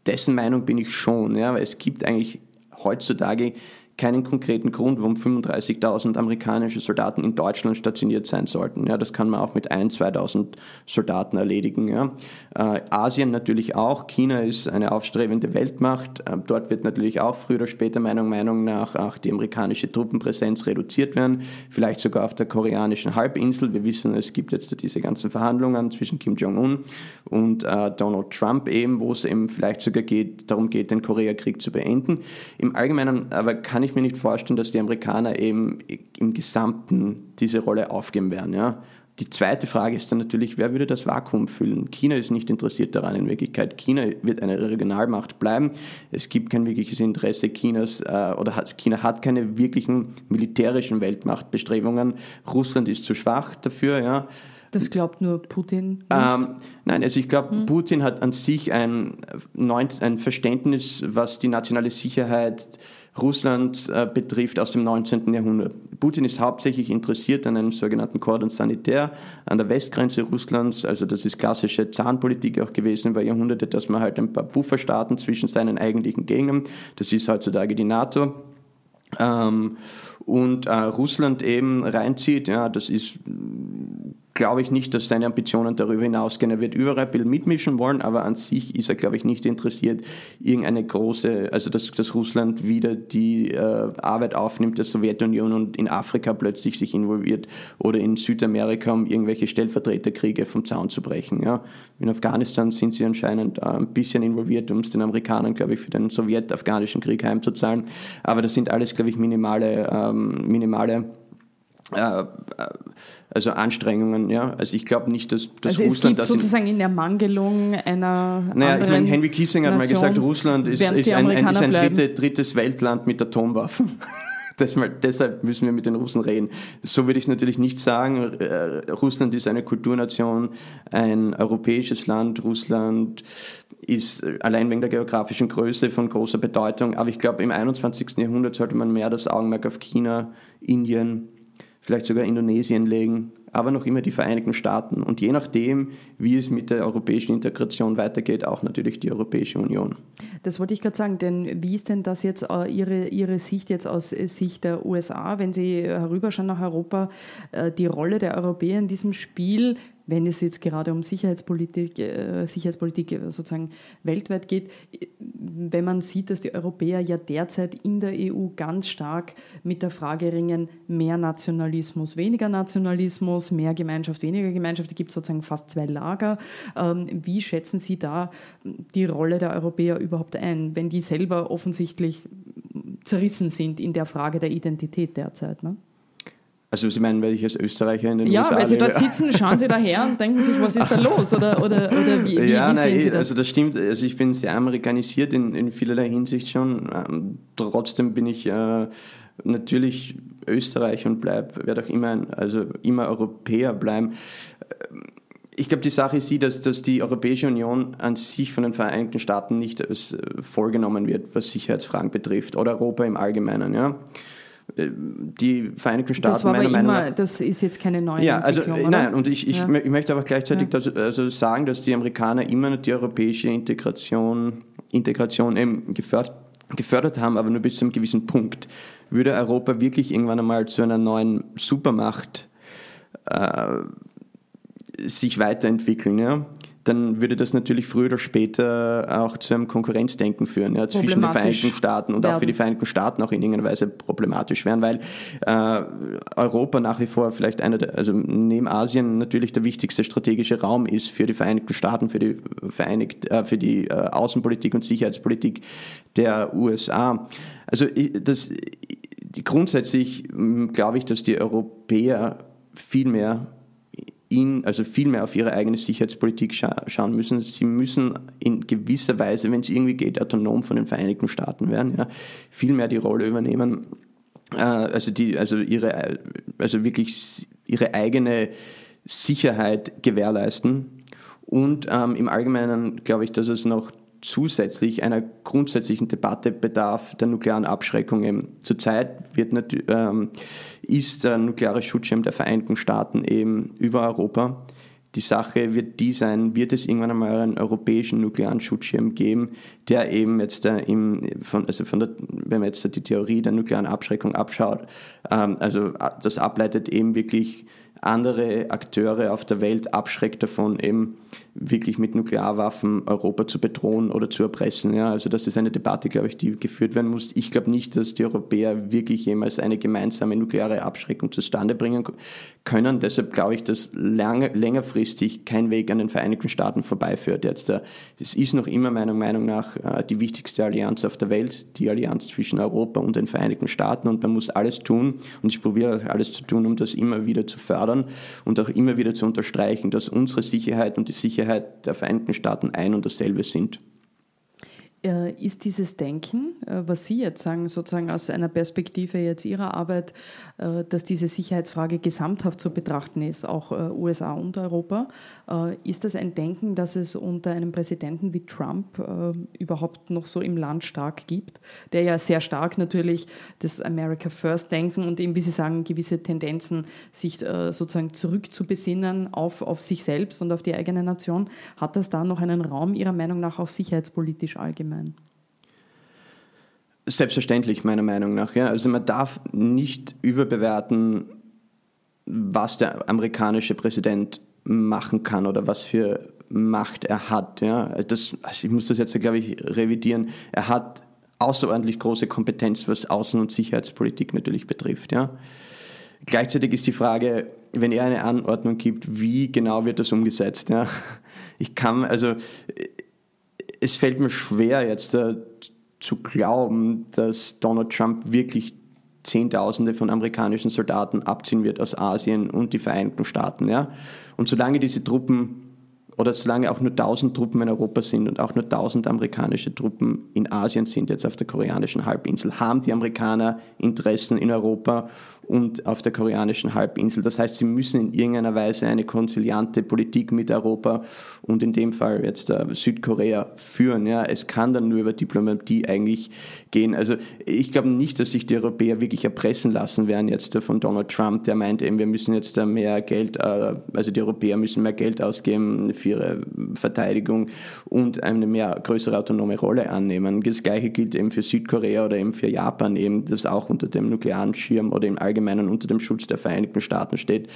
Dessen Meinung bin ich schon, ja, weil es gibt eigentlich heutzutage keinen konkreten Grund, warum 35.000 amerikanische Soldaten in Deutschland stationiert sein sollten. Ja, das kann man auch mit 1.000, 2.000 Soldaten erledigen. Ja. Äh, Asien natürlich auch. China ist eine aufstrebende Weltmacht. Äh, dort wird natürlich auch früher oder später meiner Meinung nach auch die amerikanische Truppenpräsenz reduziert werden. Vielleicht sogar auf der koreanischen Halbinsel. Wir wissen, es gibt jetzt diese ganzen Verhandlungen zwischen Kim Jong-un und äh, Donald Trump eben, wo es eben vielleicht sogar geht, darum geht, den Koreakrieg zu beenden. Im Allgemeinen aber kann ich mir nicht vorstellen, dass die Amerikaner eben im Gesamten diese Rolle aufgeben werden. Ja. Die zweite Frage ist dann natürlich, wer würde das Vakuum füllen? China ist nicht interessiert daran in Wirklichkeit. China wird eine Regionalmacht bleiben. Es gibt kein wirkliches Interesse Chinas äh, oder hat, China hat keine wirklichen militärischen Weltmachtbestrebungen. Russland ist zu schwach dafür. Ja. Das glaubt nur Putin. Ähm, nein, also ich glaube, hm. Putin hat an sich ein, ein Verständnis, was die nationale Sicherheit Russland äh, betrifft aus dem 19. Jahrhundert. Putin ist hauptsächlich interessiert an einem sogenannten Cordon Sanitaire an der Westgrenze Russlands. Also das ist klassische Zahnpolitik auch gewesen über Jahrhunderte, dass man halt ein paar Pufferstaaten zwischen seinen eigentlichen Gegnern, das ist heutzutage die NATO, ähm, und äh, Russland eben reinzieht. Ja, das ist glaube ich nicht, dass seine Ambitionen darüber hinausgehen. Er wird überall ein bisschen mitmischen wollen, aber an sich ist er, glaube ich, nicht interessiert, irgendeine große, also dass, dass Russland wieder die äh, Arbeit aufnimmt der Sowjetunion und in Afrika plötzlich sich involviert oder in Südamerika, um irgendwelche Stellvertreterkriege vom Zaun zu brechen. Ja. In Afghanistan sind sie anscheinend äh, ein bisschen involviert, um es den Amerikanern, glaube ich, für den sowjet-afghanischen Krieg heimzuzahlen. Aber das sind alles, glaube ich, minimale, ähm, minimale äh, also Anstrengungen, ja. Also ich glaube nicht, dass, dass also Russland das sozusagen in, der Mangelung einer Naja, ich meine, Henry Kissinger hat mal gesagt, Russland ist, ist ein, ein, ist ein dritte, drittes Weltland mit Atomwaffen. <laughs> Mal, deshalb müssen wir mit den Russen reden. So würde ich es natürlich nicht sagen. Äh, Russland ist eine Kulturnation, ein europäisches Land. Russland ist allein wegen der geografischen Größe von großer Bedeutung. Aber ich glaube, im 21. Jahrhundert sollte man mehr das Augenmerk auf China, Indien, vielleicht sogar Indonesien legen, aber noch immer die Vereinigten Staaten und je nachdem, wie es mit der europäischen Integration weitergeht, auch natürlich die Europäische Union. Das wollte ich gerade sagen, denn wie ist denn das jetzt äh, Ihre, Ihre Sicht jetzt aus äh, Sicht der USA, wenn Sie herüberschauen nach Europa, äh, die Rolle der Europäer in diesem Spiel? Wenn es jetzt gerade um Sicherheitspolitik, äh, Sicherheitspolitik äh, sozusagen weltweit geht, wenn man sieht, dass die Europäer ja derzeit in der EU ganz stark mit der Frage ringen, mehr Nationalismus, weniger Nationalismus, mehr Gemeinschaft, weniger Gemeinschaft, da gibt es sozusagen fast zwei Lager. Ähm, wie schätzen Sie da die Rolle der Europäer überhaupt ein, wenn die selber offensichtlich zerrissen sind in der Frage der Identität derzeit? Ne? Also Sie meinen, weil ich als Österreicher in den ja, USA Ja, weil Sie dort sitzen, schauen Sie daher und denken sich, was ist da los? Oder, oder, oder wie, wie, ja, wie nein, sehen Sie das? Also das stimmt, also ich bin sehr amerikanisiert in, in vielerlei Hinsicht schon. Ähm, trotzdem bin ich äh, natürlich Österreicher und bleib, werde auch immer, ein, also immer Europäer bleiben. Ähm, ich glaube, die Sache ist die, dass, dass die Europäische Union an sich von den Vereinigten Staaten nicht als äh, vollgenommen wird, was Sicherheitsfragen betrifft, oder Europa im Allgemeinen. Ja die Vereinigten Staaten das war meiner Meinung nach. Das ist jetzt keine neue ja, also, Entwicklung. Nein, und ich, ich, ja. ich möchte aber gleichzeitig ja. das, also sagen, dass die Amerikaner immer die europäische Integration, Integration eben gefördert, gefördert haben, aber nur bis zu einem gewissen Punkt. Würde Europa wirklich irgendwann einmal zu einer neuen Supermacht äh, sich weiterentwickeln, ja? Dann würde das natürlich früher oder später auch zu einem Konkurrenzdenken führen ja, zwischen den Vereinigten Staaten und werden. auch für die Vereinigten Staaten auch in irgendeiner Weise problematisch werden, weil äh, Europa nach wie vor vielleicht einer der, also neben Asien natürlich der wichtigste strategische Raum ist für die Vereinigten Staaten, für die Vereinigt, äh, für die äh, Außenpolitik und Sicherheitspolitik der USA. Also das grundsätzlich glaube ich, dass die Europäer viel mehr in, also viel mehr auf ihre eigene Sicherheitspolitik scha schauen müssen. Sie müssen in gewisser Weise, wenn es irgendwie geht, autonom von den Vereinigten Staaten werden, ja, viel mehr die Rolle übernehmen, äh, also die, also ihre, also wirklich ihre eigene Sicherheit gewährleisten. Und ähm, im Allgemeinen glaube ich, dass es noch zusätzlich einer grundsätzlichen Debatte bedarf der nuklearen Abschreckung. Eben. Zurzeit wird ähm, ist der nukleare Schutzschirm der Vereinigten Staaten eben über Europa. Die Sache wird die sein, wird es irgendwann einmal einen europäischen nuklearen Schutzschirm geben, der eben jetzt äh, im, von, also von der, wenn man jetzt die Theorie der nuklearen Abschreckung abschaut, ähm, also äh, das ableitet eben wirklich andere Akteure auf der Welt abschreckt davon, eben wirklich mit Nuklearwaffen Europa zu bedrohen oder zu erpressen. Ja, also das ist eine Debatte, glaube ich, die geführt werden muss. Ich glaube nicht, dass die Europäer wirklich jemals eine gemeinsame nukleare Abschreckung zustande bringen können. Deshalb glaube ich, dass lange, längerfristig kein Weg an den Vereinigten Staaten vorbeiführt. Jetzt, es ist noch immer meiner Meinung nach äh, die wichtigste Allianz auf der Welt, die Allianz zwischen Europa und den Vereinigten Staaten und man muss alles tun und ich probiere alles zu tun, um das immer wieder zu fördern und auch immer wieder zu unterstreichen, dass unsere Sicherheit und die Sicherheit Sicherheit der Vereinigten Staaten ein und dasselbe sind. Äh, ist dieses Denken, äh, was Sie jetzt sagen, sozusagen aus einer Perspektive jetzt Ihrer Arbeit, dass diese Sicherheitsfrage gesamthaft zu betrachten ist, auch USA und Europa, ist das ein Denken, das es unter einem Präsidenten wie Trump überhaupt noch so im Land stark gibt, der ja sehr stark natürlich das America First Denken und eben, wie Sie sagen, gewisse Tendenzen, sich sozusagen zurückzubesinnen auf, auf sich selbst und auf die eigene Nation, hat das da noch einen Raum Ihrer Meinung nach auch sicherheitspolitisch allgemein? Selbstverständlich, meiner Meinung nach. Ja. Also man darf nicht überbewerten, was der amerikanische Präsident machen kann oder was für Macht er hat. Ja. Das, also ich muss das jetzt, glaube ich, revidieren. Er hat außerordentlich große Kompetenz, was Außen- und Sicherheitspolitik natürlich betrifft. Ja. Gleichzeitig ist die Frage, wenn er eine Anordnung gibt, wie genau wird das umgesetzt? Ja. Ich kann, also es fällt mir schwer jetzt zu glauben, dass Donald Trump wirklich Zehntausende von amerikanischen Soldaten abziehen wird aus Asien und die Vereinigten Staaten. Ja? Und solange diese Truppen oder solange auch nur 1000 Truppen in Europa sind und auch nur 1000 amerikanische Truppen in Asien sind, jetzt auf der koreanischen Halbinsel, haben die Amerikaner Interessen in Europa und auf der koreanischen Halbinsel. Das heißt, sie müssen in irgendeiner Weise eine konziliante Politik mit Europa und in dem Fall jetzt äh, Südkorea führen. Ja, es kann dann nur über Diplomatie eigentlich gehen. Also ich glaube nicht, dass sich die Europäer wirklich erpressen lassen werden jetzt äh, von Donald Trump, der meint eben, wir müssen jetzt da mehr Geld, äh, also die Europäer müssen mehr Geld ausgeben für ihre Verteidigung und eine mehr größere autonome Rolle annehmen. Das gleiche gilt eben für Südkorea oder eben für Japan eben, das auch unter dem nuklearen Schirm oder im Allgemeinen Allgemeinen unter dem Schutz der Vereinigten Staaten steht.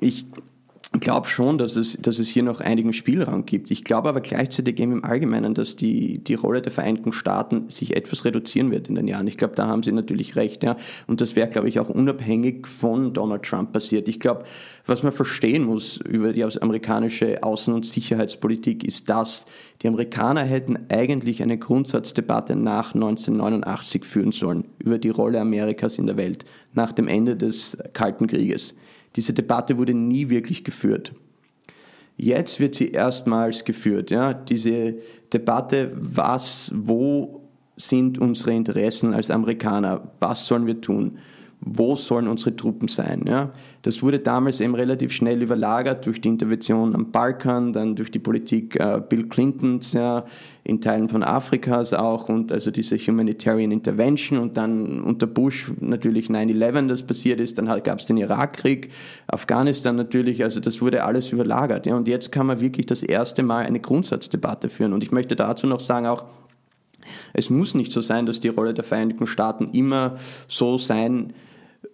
Ich glaube schon, dass es, dass es hier noch einigen Spielraum gibt. Ich glaube aber gleichzeitig eben im Allgemeinen, dass die, die Rolle der Vereinigten Staaten sich etwas reduzieren wird in den Jahren. Ich glaube, da haben Sie natürlich recht. Ja. Und das wäre, glaube ich, auch unabhängig von Donald Trump passiert. Ich glaube, was man verstehen muss über die amerikanische Außen- und Sicherheitspolitik ist das, die Amerikaner hätten eigentlich eine Grundsatzdebatte nach 1989 führen sollen über die Rolle Amerikas in der Welt nach dem Ende des Kalten Krieges. Diese Debatte wurde nie wirklich geführt. Jetzt wird sie erstmals geführt. Ja? Diese Debatte, was, wo sind unsere Interessen als Amerikaner? Was sollen wir tun? wo sollen unsere Truppen sein. Ja? Das wurde damals eben relativ schnell überlagert durch die Intervention am Balkan, dann durch die Politik äh, Bill Clintons ja, in Teilen von Afrikas auch und also diese Humanitarian Intervention und dann unter Bush natürlich 9-11, das passiert ist, dann gab es den Irakkrieg, Afghanistan natürlich, also das wurde alles überlagert. Ja? Und jetzt kann man wirklich das erste Mal eine Grundsatzdebatte führen. Und ich möchte dazu noch sagen, auch es muss nicht so sein, dass die Rolle der Vereinigten Staaten immer so sein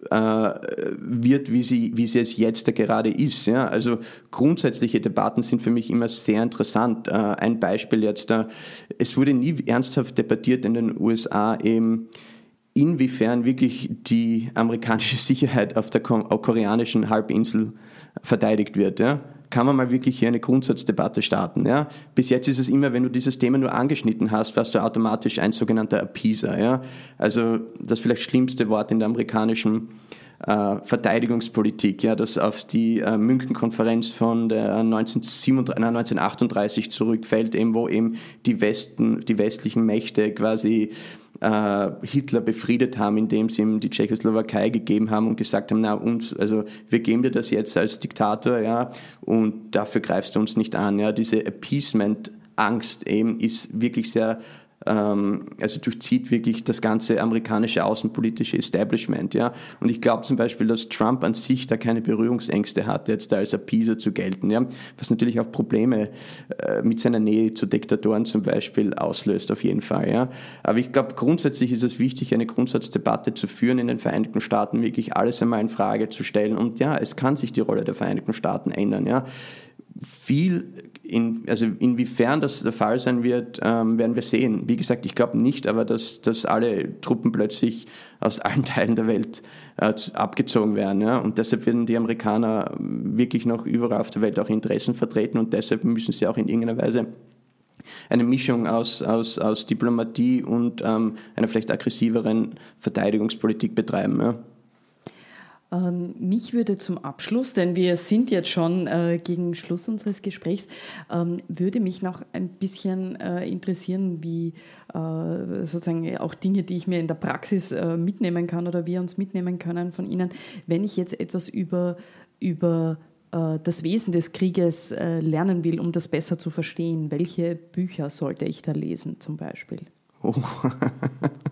wird, wie sie, wie sie es jetzt gerade ist. Ja? Also grundsätzliche Debatten sind für mich immer sehr interessant. Äh, ein Beispiel jetzt, äh, es wurde nie ernsthaft debattiert in den USA eben, inwiefern wirklich die amerikanische <laughs> Sicherheit auf der koreanischen Halbinsel verteidigt wird. Ja? Kann man mal wirklich hier eine Grundsatzdebatte starten. Ja? Bis jetzt ist es immer, wenn du dieses Thema nur angeschnitten hast, warst du automatisch ein sogenannter Appeaser. Ja? Also das vielleicht schlimmste Wort in der amerikanischen äh, Verteidigungspolitik, ja, das auf die äh, München-Konferenz von der 1937, 1938 zurückfällt, eben wo eben die Westen, die westlichen Mächte quasi Hitler befriedet haben, indem sie ihm die Tschechoslowakei gegeben haben und gesagt haben, na uns, also wir geben dir das jetzt als Diktator, ja, und dafür greifst du uns nicht an, ja. Diese Appeasement Angst eben ist wirklich sehr also durchzieht wirklich das ganze amerikanische außenpolitische Establishment, ja. Und ich glaube zum Beispiel, dass Trump an sich da keine Berührungsängste hat, jetzt da als Appeaser zu gelten, ja. Was natürlich auch Probleme äh, mit seiner Nähe zu Diktatoren zum Beispiel auslöst, auf jeden Fall, ja. Aber ich glaube, grundsätzlich ist es wichtig, eine Grundsatzdebatte zu führen in den Vereinigten Staaten, wirklich alles einmal in Frage zu stellen. Und ja, es kann sich die Rolle der Vereinigten Staaten ändern, ja. Viel in, also inwiefern das der Fall sein wird, ähm, werden wir sehen. Wie gesagt, ich glaube nicht, aber dass, dass alle Truppen plötzlich aus allen <laughs> Teilen der Welt äh, abgezogen werden. Ja? Und deshalb werden die Amerikaner wirklich noch überall auf der Welt auch Interessen vertreten und deshalb müssen sie auch in irgendeiner Weise eine Mischung aus, aus, aus Diplomatie und ähm, einer vielleicht aggressiveren Verteidigungspolitik betreiben. Ja? Ähm, mich würde zum Abschluss, denn wir sind jetzt schon äh, gegen Schluss unseres Gesprächs, ähm, würde mich noch ein bisschen äh, interessieren, wie äh, sozusagen auch Dinge, die ich mir in der Praxis äh, mitnehmen kann oder wir uns mitnehmen können von Ihnen, wenn ich jetzt etwas über, über äh, das Wesen des Krieges äh, lernen will, um das besser zu verstehen. Welche Bücher sollte ich da lesen zum Beispiel? Oh.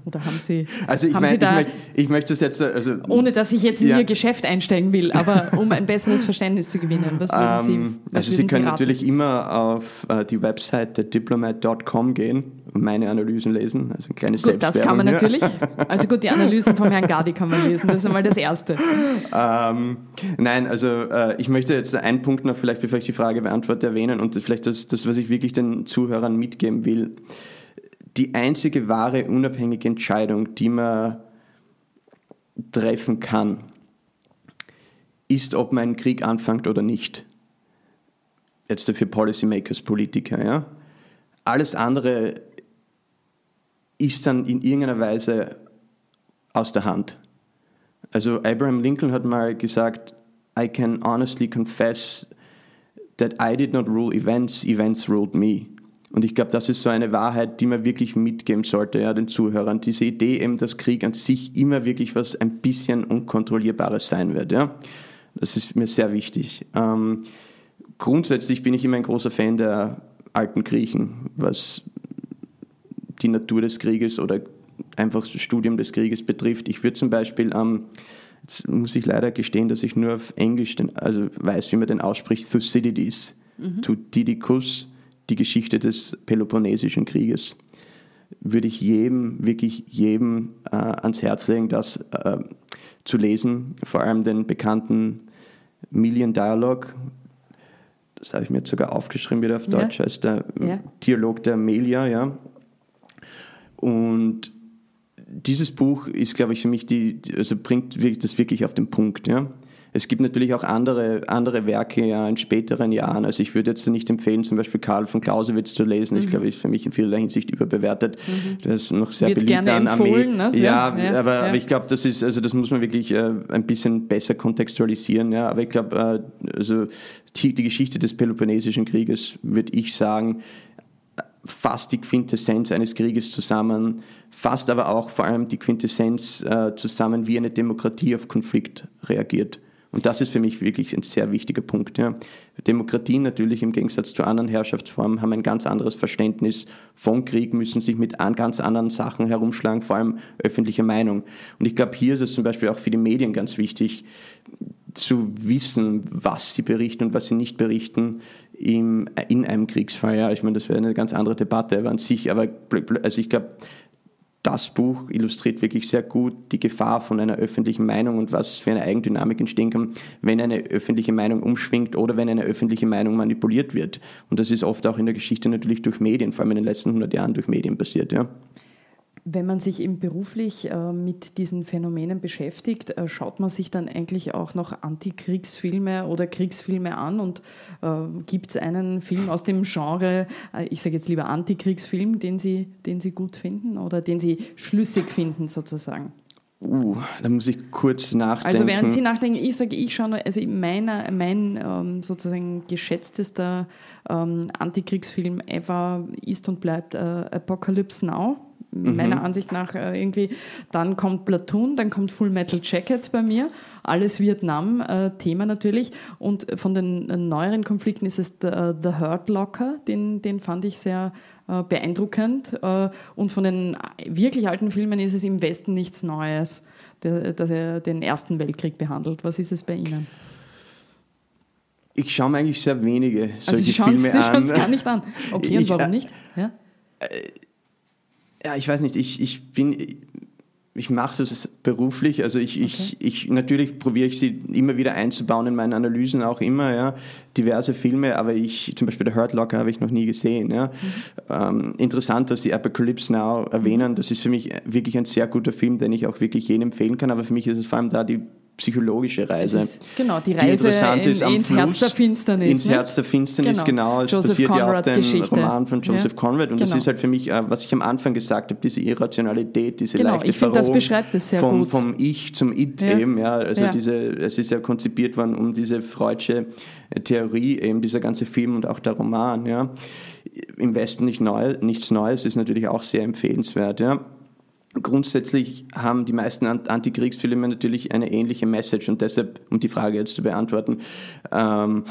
Oder haben Sie, also ich, mein, da, ich, möchte, ich möchte das jetzt, also, ohne dass ich jetzt in ja. Ihr Geschäft einsteigen will, aber um ein besseres Verständnis zu gewinnen, was würden Sie um, was Also Sie können Sie natürlich immer auf uh, die Webseite diplomat.com gehen und meine Analysen lesen, also ein kleines Gut, das kann man natürlich. Also gut, die Analysen vom Herrn Gardi kann man lesen, das ist einmal das Erste. Um, nein, also uh, ich möchte jetzt einen Punkt noch vielleicht, bevor ich die Frage beantworte, erwähnen und vielleicht das, das was ich wirklich den Zuhörern mitgeben will die einzige wahre unabhängige Entscheidung, die man treffen kann, ist, ob man einen Krieg anfängt oder nicht. Jetzt für Policymakers, Politiker. Ja? Alles andere ist dann in irgendeiner Weise aus der Hand. Also Abraham Lincoln hat mal gesagt, I can honestly confess that I did not rule events, events ruled me. Und ich glaube, das ist so eine Wahrheit, die man wirklich mitgeben sollte, ja, den Zuhörern. Diese Idee eben, dass Krieg an sich immer wirklich was ein bisschen Unkontrollierbares sein wird, ja. Das ist mir sehr wichtig. Ähm, grundsätzlich bin ich immer ein großer Fan der alten Griechen, was die Natur des Krieges oder einfach das Studium des Krieges betrifft. Ich würde zum Beispiel, ähm, jetzt muss ich leider gestehen, dass ich nur auf Englisch den, also weiß, wie man den ausspricht, Thucydides, mhm. Thucydides, die Geschichte des Peloponnesischen Krieges. Würde ich jedem, wirklich jedem äh, ans Herz legen, das äh, zu lesen, vor allem den bekannten Million Dialogue, das habe ich mir jetzt sogar aufgeschrieben wieder auf Deutsch, ja. heißt der ja. Dialog der Melia, ja. Und dieses Buch ist, glaube ich, für mich die, also bringt das wirklich auf den Punkt, ja. Es gibt natürlich auch andere, andere Werke ja, in späteren Jahren. Also ich würde jetzt nicht empfehlen, zum Beispiel Karl von Clausewitz zu lesen. Mhm. Ich glaube, ist für mich in vielerlei Hinsicht überbewertet. Mhm. Das ist noch sehr Wird beliebt an Armee. Ne? Ja, ja, aber, ja. aber ich glaube, das ist, also das muss man wirklich äh, ein bisschen besser kontextualisieren. Ja. Aber ich glaube, äh, also die, die Geschichte des Peloponnesischen Krieges, würde ich sagen, fasst die Quintessenz eines Krieges zusammen, fasst aber auch vor allem die Quintessenz äh, zusammen, wie eine Demokratie auf Konflikt reagiert. Und das ist für mich wirklich ein sehr wichtiger Punkt. Ja. Demokratien natürlich im Gegensatz zu anderen Herrschaftsformen haben ein ganz anderes Verständnis von Krieg, müssen sich mit ganz anderen Sachen herumschlagen, vor allem öffentliche Meinung. Und ich glaube, hier ist es zum Beispiel auch für die Medien ganz wichtig, zu wissen, was sie berichten und was sie nicht berichten im, in einem Kriegsfall. Ja, ich meine, das wäre eine ganz andere Debatte an sich, aber also ich glaube, das Buch illustriert wirklich sehr gut die Gefahr von einer öffentlichen Meinung und was für eine Eigendynamik entstehen kann, wenn eine öffentliche Meinung umschwingt oder wenn eine öffentliche Meinung manipuliert wird. Und das ist oft auch in der Geschichte natürlich durch Medien, vor allem in den letzten 100 Jahren durch Medien passiert. Ja. Wenn man sich eben beruflich äh, mit diesen Phänomenen beschäftigt, äh, schaut man sich dann eigentlich auch noch Antikriegsfilme oder Kriegsfilme an und äh, gibt es einen Film aus dem Genre, ich sage jetzt lieber Antikriegsfilm, den Sie, den Sie gut finden oder den Sie schlüssig finden sozusagen? Uh, da muss ich kurz nachdenken. Also während Sie nachdenken, ich sage, ich schaue, also meiner, mein ähm, sozusagen geschätztester ähm, Antikriegsfilm ever ist und bleibt Apocalypse Now mhm. meiner Ansicht nach äh, irgendwie. Dann kommt Platoon, dann kommt Full Metal Jacket bei mir. Alles Vietnam-Thema natürlich. Und von den neueren Konflikten ist es The, The Hurt Locker, den, den fand ich sehr äh, beeindruckend. Äh, und von den wirklich alten Filmen ist es im Westen nichts Neues, dass er den Ersten Weltkrieg behandelt. Was ist es bei Ihnen? Ich schaue mir eigentlich sehr wenige solche also Sie Filme Sie an. Sie schauen es gar nicht an. Okay, ich, und warum nicht? Ja? Ja, ich weiß nicht, ich, ich bin, ich mache das beruflich, also ich, okay. ich, ich natürlich probiere ich sie immer wieder einzubauen in meine Analysen, auch immer, ja, diverse Filme, aber ich, zum Beispiel der Hurt Locker habe ich noch nie gesehen, ja. Mhm. Ähm, interessant, dass die Apocalypse Now erwähnen, das ist für mich wirklich ein sehr guter Film, den ich auch wirklich jedem empfehlen kann, aber für mich ist es vor allem da die psychologische Reise. Ist, genau, die Reise die in, ins Fluss, Herz der Finsternis. Ins Herz der Finsternis, genau. genau. Es Joseph basiert Conrad ja auf dem Geschichte. Roman von Joseph ja. Conrad und genau. das ist halt für mich, äh, was ich am Anfang gesagt habe, diese Irrationalität, diese genau, leichte ich finde, das beschreibt es sehr vom, gut. vom Ich zum It ja. eben. Ja. Also ja. Diese, es ist ja konzipiert worden um diese freudsche Theorie, eben dieser ganze Film und auch der Roman. Ja. Im Westen nicht neu, nichts Neues ist natürlich auch sehr empfehlenswert. Ja. Grundsätzlich haben die meisten Antikriegsfilme natürlich eine ähnliche Message und deshalb, um die Frage jetzt zu beantworten, ähm,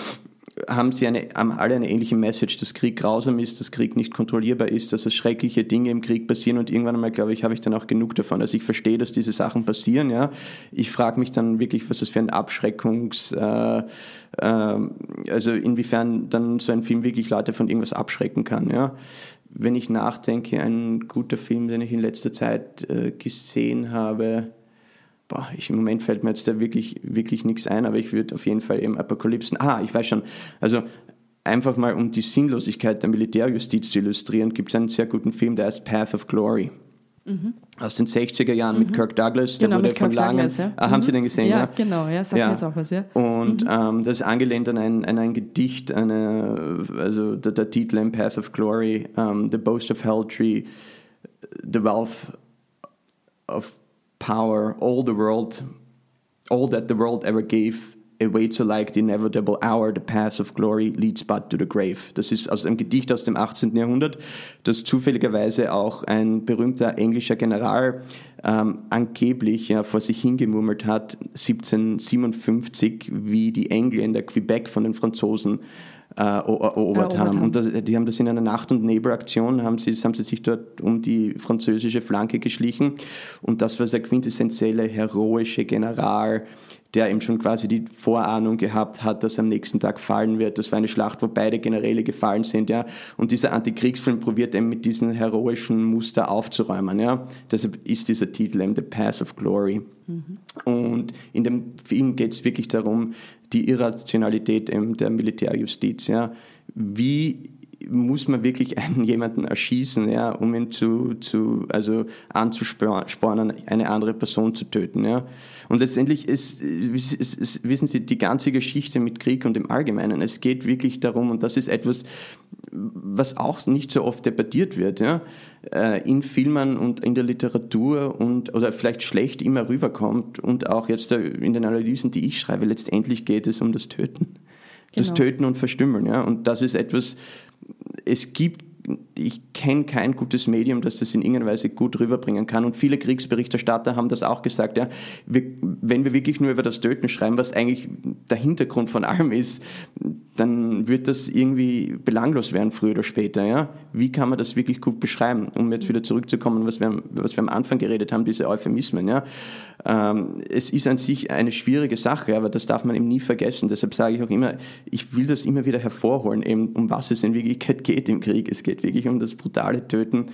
haben sie eine, haben alle eine ähnliche Message, dass Krieg grausam ist, dass Krieg nicht kontrollierbar ist, dass es schreckliche Dinge im Krieg passieren und irgendwann einmal, glaube ich, habe ich dann auch genug davon. Also ich verstehe, dass diese Sachen passieren, ja. Ich frage mich dann wirklich, was das für ein Abschreckungs, äh, äh, also inwiefern dann so ein Film wirklich Leute von irgendwas abschrecken kann, ja wenn ich nachdenke, ein guter Film, den ich in letzter Zeit äh, gesehen habe, boah, ich, im Moment fällt mir jetzt da wirklich, wirklich nichts ein, aber ich würde auf jeden Fall eben Apokalypsen, ah, ich weiß schon, also einfach mal um die Sinnlosigkeit der Militärjustiz zu illustrieren, gibt es einen sehr guten Film, der heißt Path of Glory. Mhm. Aus den 60er Jahren mhm. mit Kirk Douglas. Der genau, wurde von Langen. Douglas, ja. ah, haben Sie den gesehen? Ja, ja? genau, ja, sagt ja. jetzt auch was, ja. Und mhm. ähm, das ist angelehnt an ein, an ein Gedicht, eine, also der, der, Titel Path of Glory, um, ähm, The Boast of Hell Tree, The Wealth of Power, All the World, All that the World ever gave awaits like the inevitable hour, the path of glory leads but to the grave. Das ist aus einem Gedicht aus dem 18. Jahrhundert, das zufälligerweise auch ein berühmter englischer General ähm, angeblich ja, vor sich hingemurmelt hat, 1757, wie die Engländer Quebec von den Franzosen äh, erobert ja, haben. Und das, die haben das in einer Nacht- und Nebelaktion, haben sie, haben sie sich dort um die französische Flanke geschlichen. Und das war der quintessentielle heroische General, der eben schon quasi die Vorahnung gehabt hat, dass am nächsten Tag fallen wird. Das war eine Schlacht, wo beide Generäle gefallen sind, ja. Und dieser Antikriegsfilm probiert eben mit diesem heroischen Muster aufzuräumen, ja. Deshalb ist dieser Titel eben The Path of Glory. Mhm. Und in dem Film geht es wirklich darum, die Irrationalität eben der Militärjustiz, ja. Wie muss man wirklich einen jemanden erschießen, ja, um ihn zu, zu also anzuspornen, eine andere Person zu töten, ja. Und letztendlich ist, ist, ist, wissen Sie, die ganze Geschichte mit Krieg und im Allgemeinen, es geht wirklich darum, und das ist etwas, was auch nicht so oft debattiert wird, ja, äh, in Filmen und in der Literatur und, oder vielleicht schlecht immer rüberkommt und auch jetzt in den Analysen, die ich schreibe, letztendlich geht es um das Töten. Das genau. Töten und Verstümmeln, ja. Und das ist etwas, es gibt ich kenne kein gutes Medium, das das in irgendeiner Weise gut rüberbringen kann. Und viele Kriegsberichterstatter haben das auch gesagt. Ja, wir, wenn wir wirklich nur über das Töten schreiben, was eigentlich der Hintergrund von allem ist, dann wird das irgendwie belanglos werden, früher oder später. Ja? Wie kann man das wirklich gut beschreiben? Um jetzt wieder zurückzukommen, was wir, was wir am Anfang geredet haben, diese Euphemismen. Ja? Ähm, es ist an sich eine schwierige Sache, aber das darf man eben nie vergessen. Deshalb sage ich auch immer, ich will das immer wieder hervorholen, eben um was es in Wirklichkeit geht im Krieg. Es geht wirklich um das brutale Töten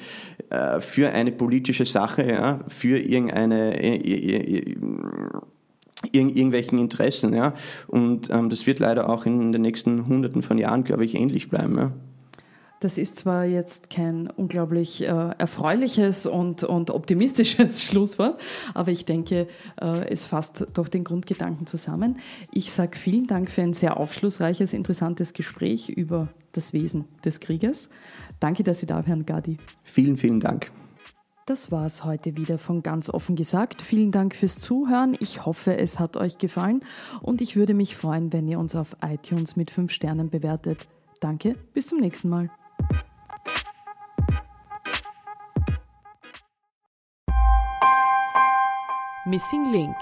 äh, für eine politische Sache, ja? für irgendeine äh, äh, irgendwelchen Interessen. Ja? Und ähm, das wird leider auch in den nächsten Hunderten von Jahren, glaube ich, ähnlich bleiben. Ja? Das ist zwar jetzt kein unglaublich äh, erfreuliches und, und optimistisches <laughs> Schlusswort, aber ich denke, äh, es fasst doch den Grundgedanken zusammen. Ich sage vielen Dank für ein sehr aufschlussreiches, interessantes Gespräch über das Wesen des Krieges. Danke, dass Sie da waren, Herrn Gadi. Vielen, vielen Dank. Das war es heute wieder von ganz offen gesagt. Vielen Dank fürs Zuhören. Ich hoffe, es hat euch gefallen und ich würde mich freuen, wenn ihr uns auf iTunes mit 5 Sternen bewertet. Danke, bis zum nächsten Mal. Missing Link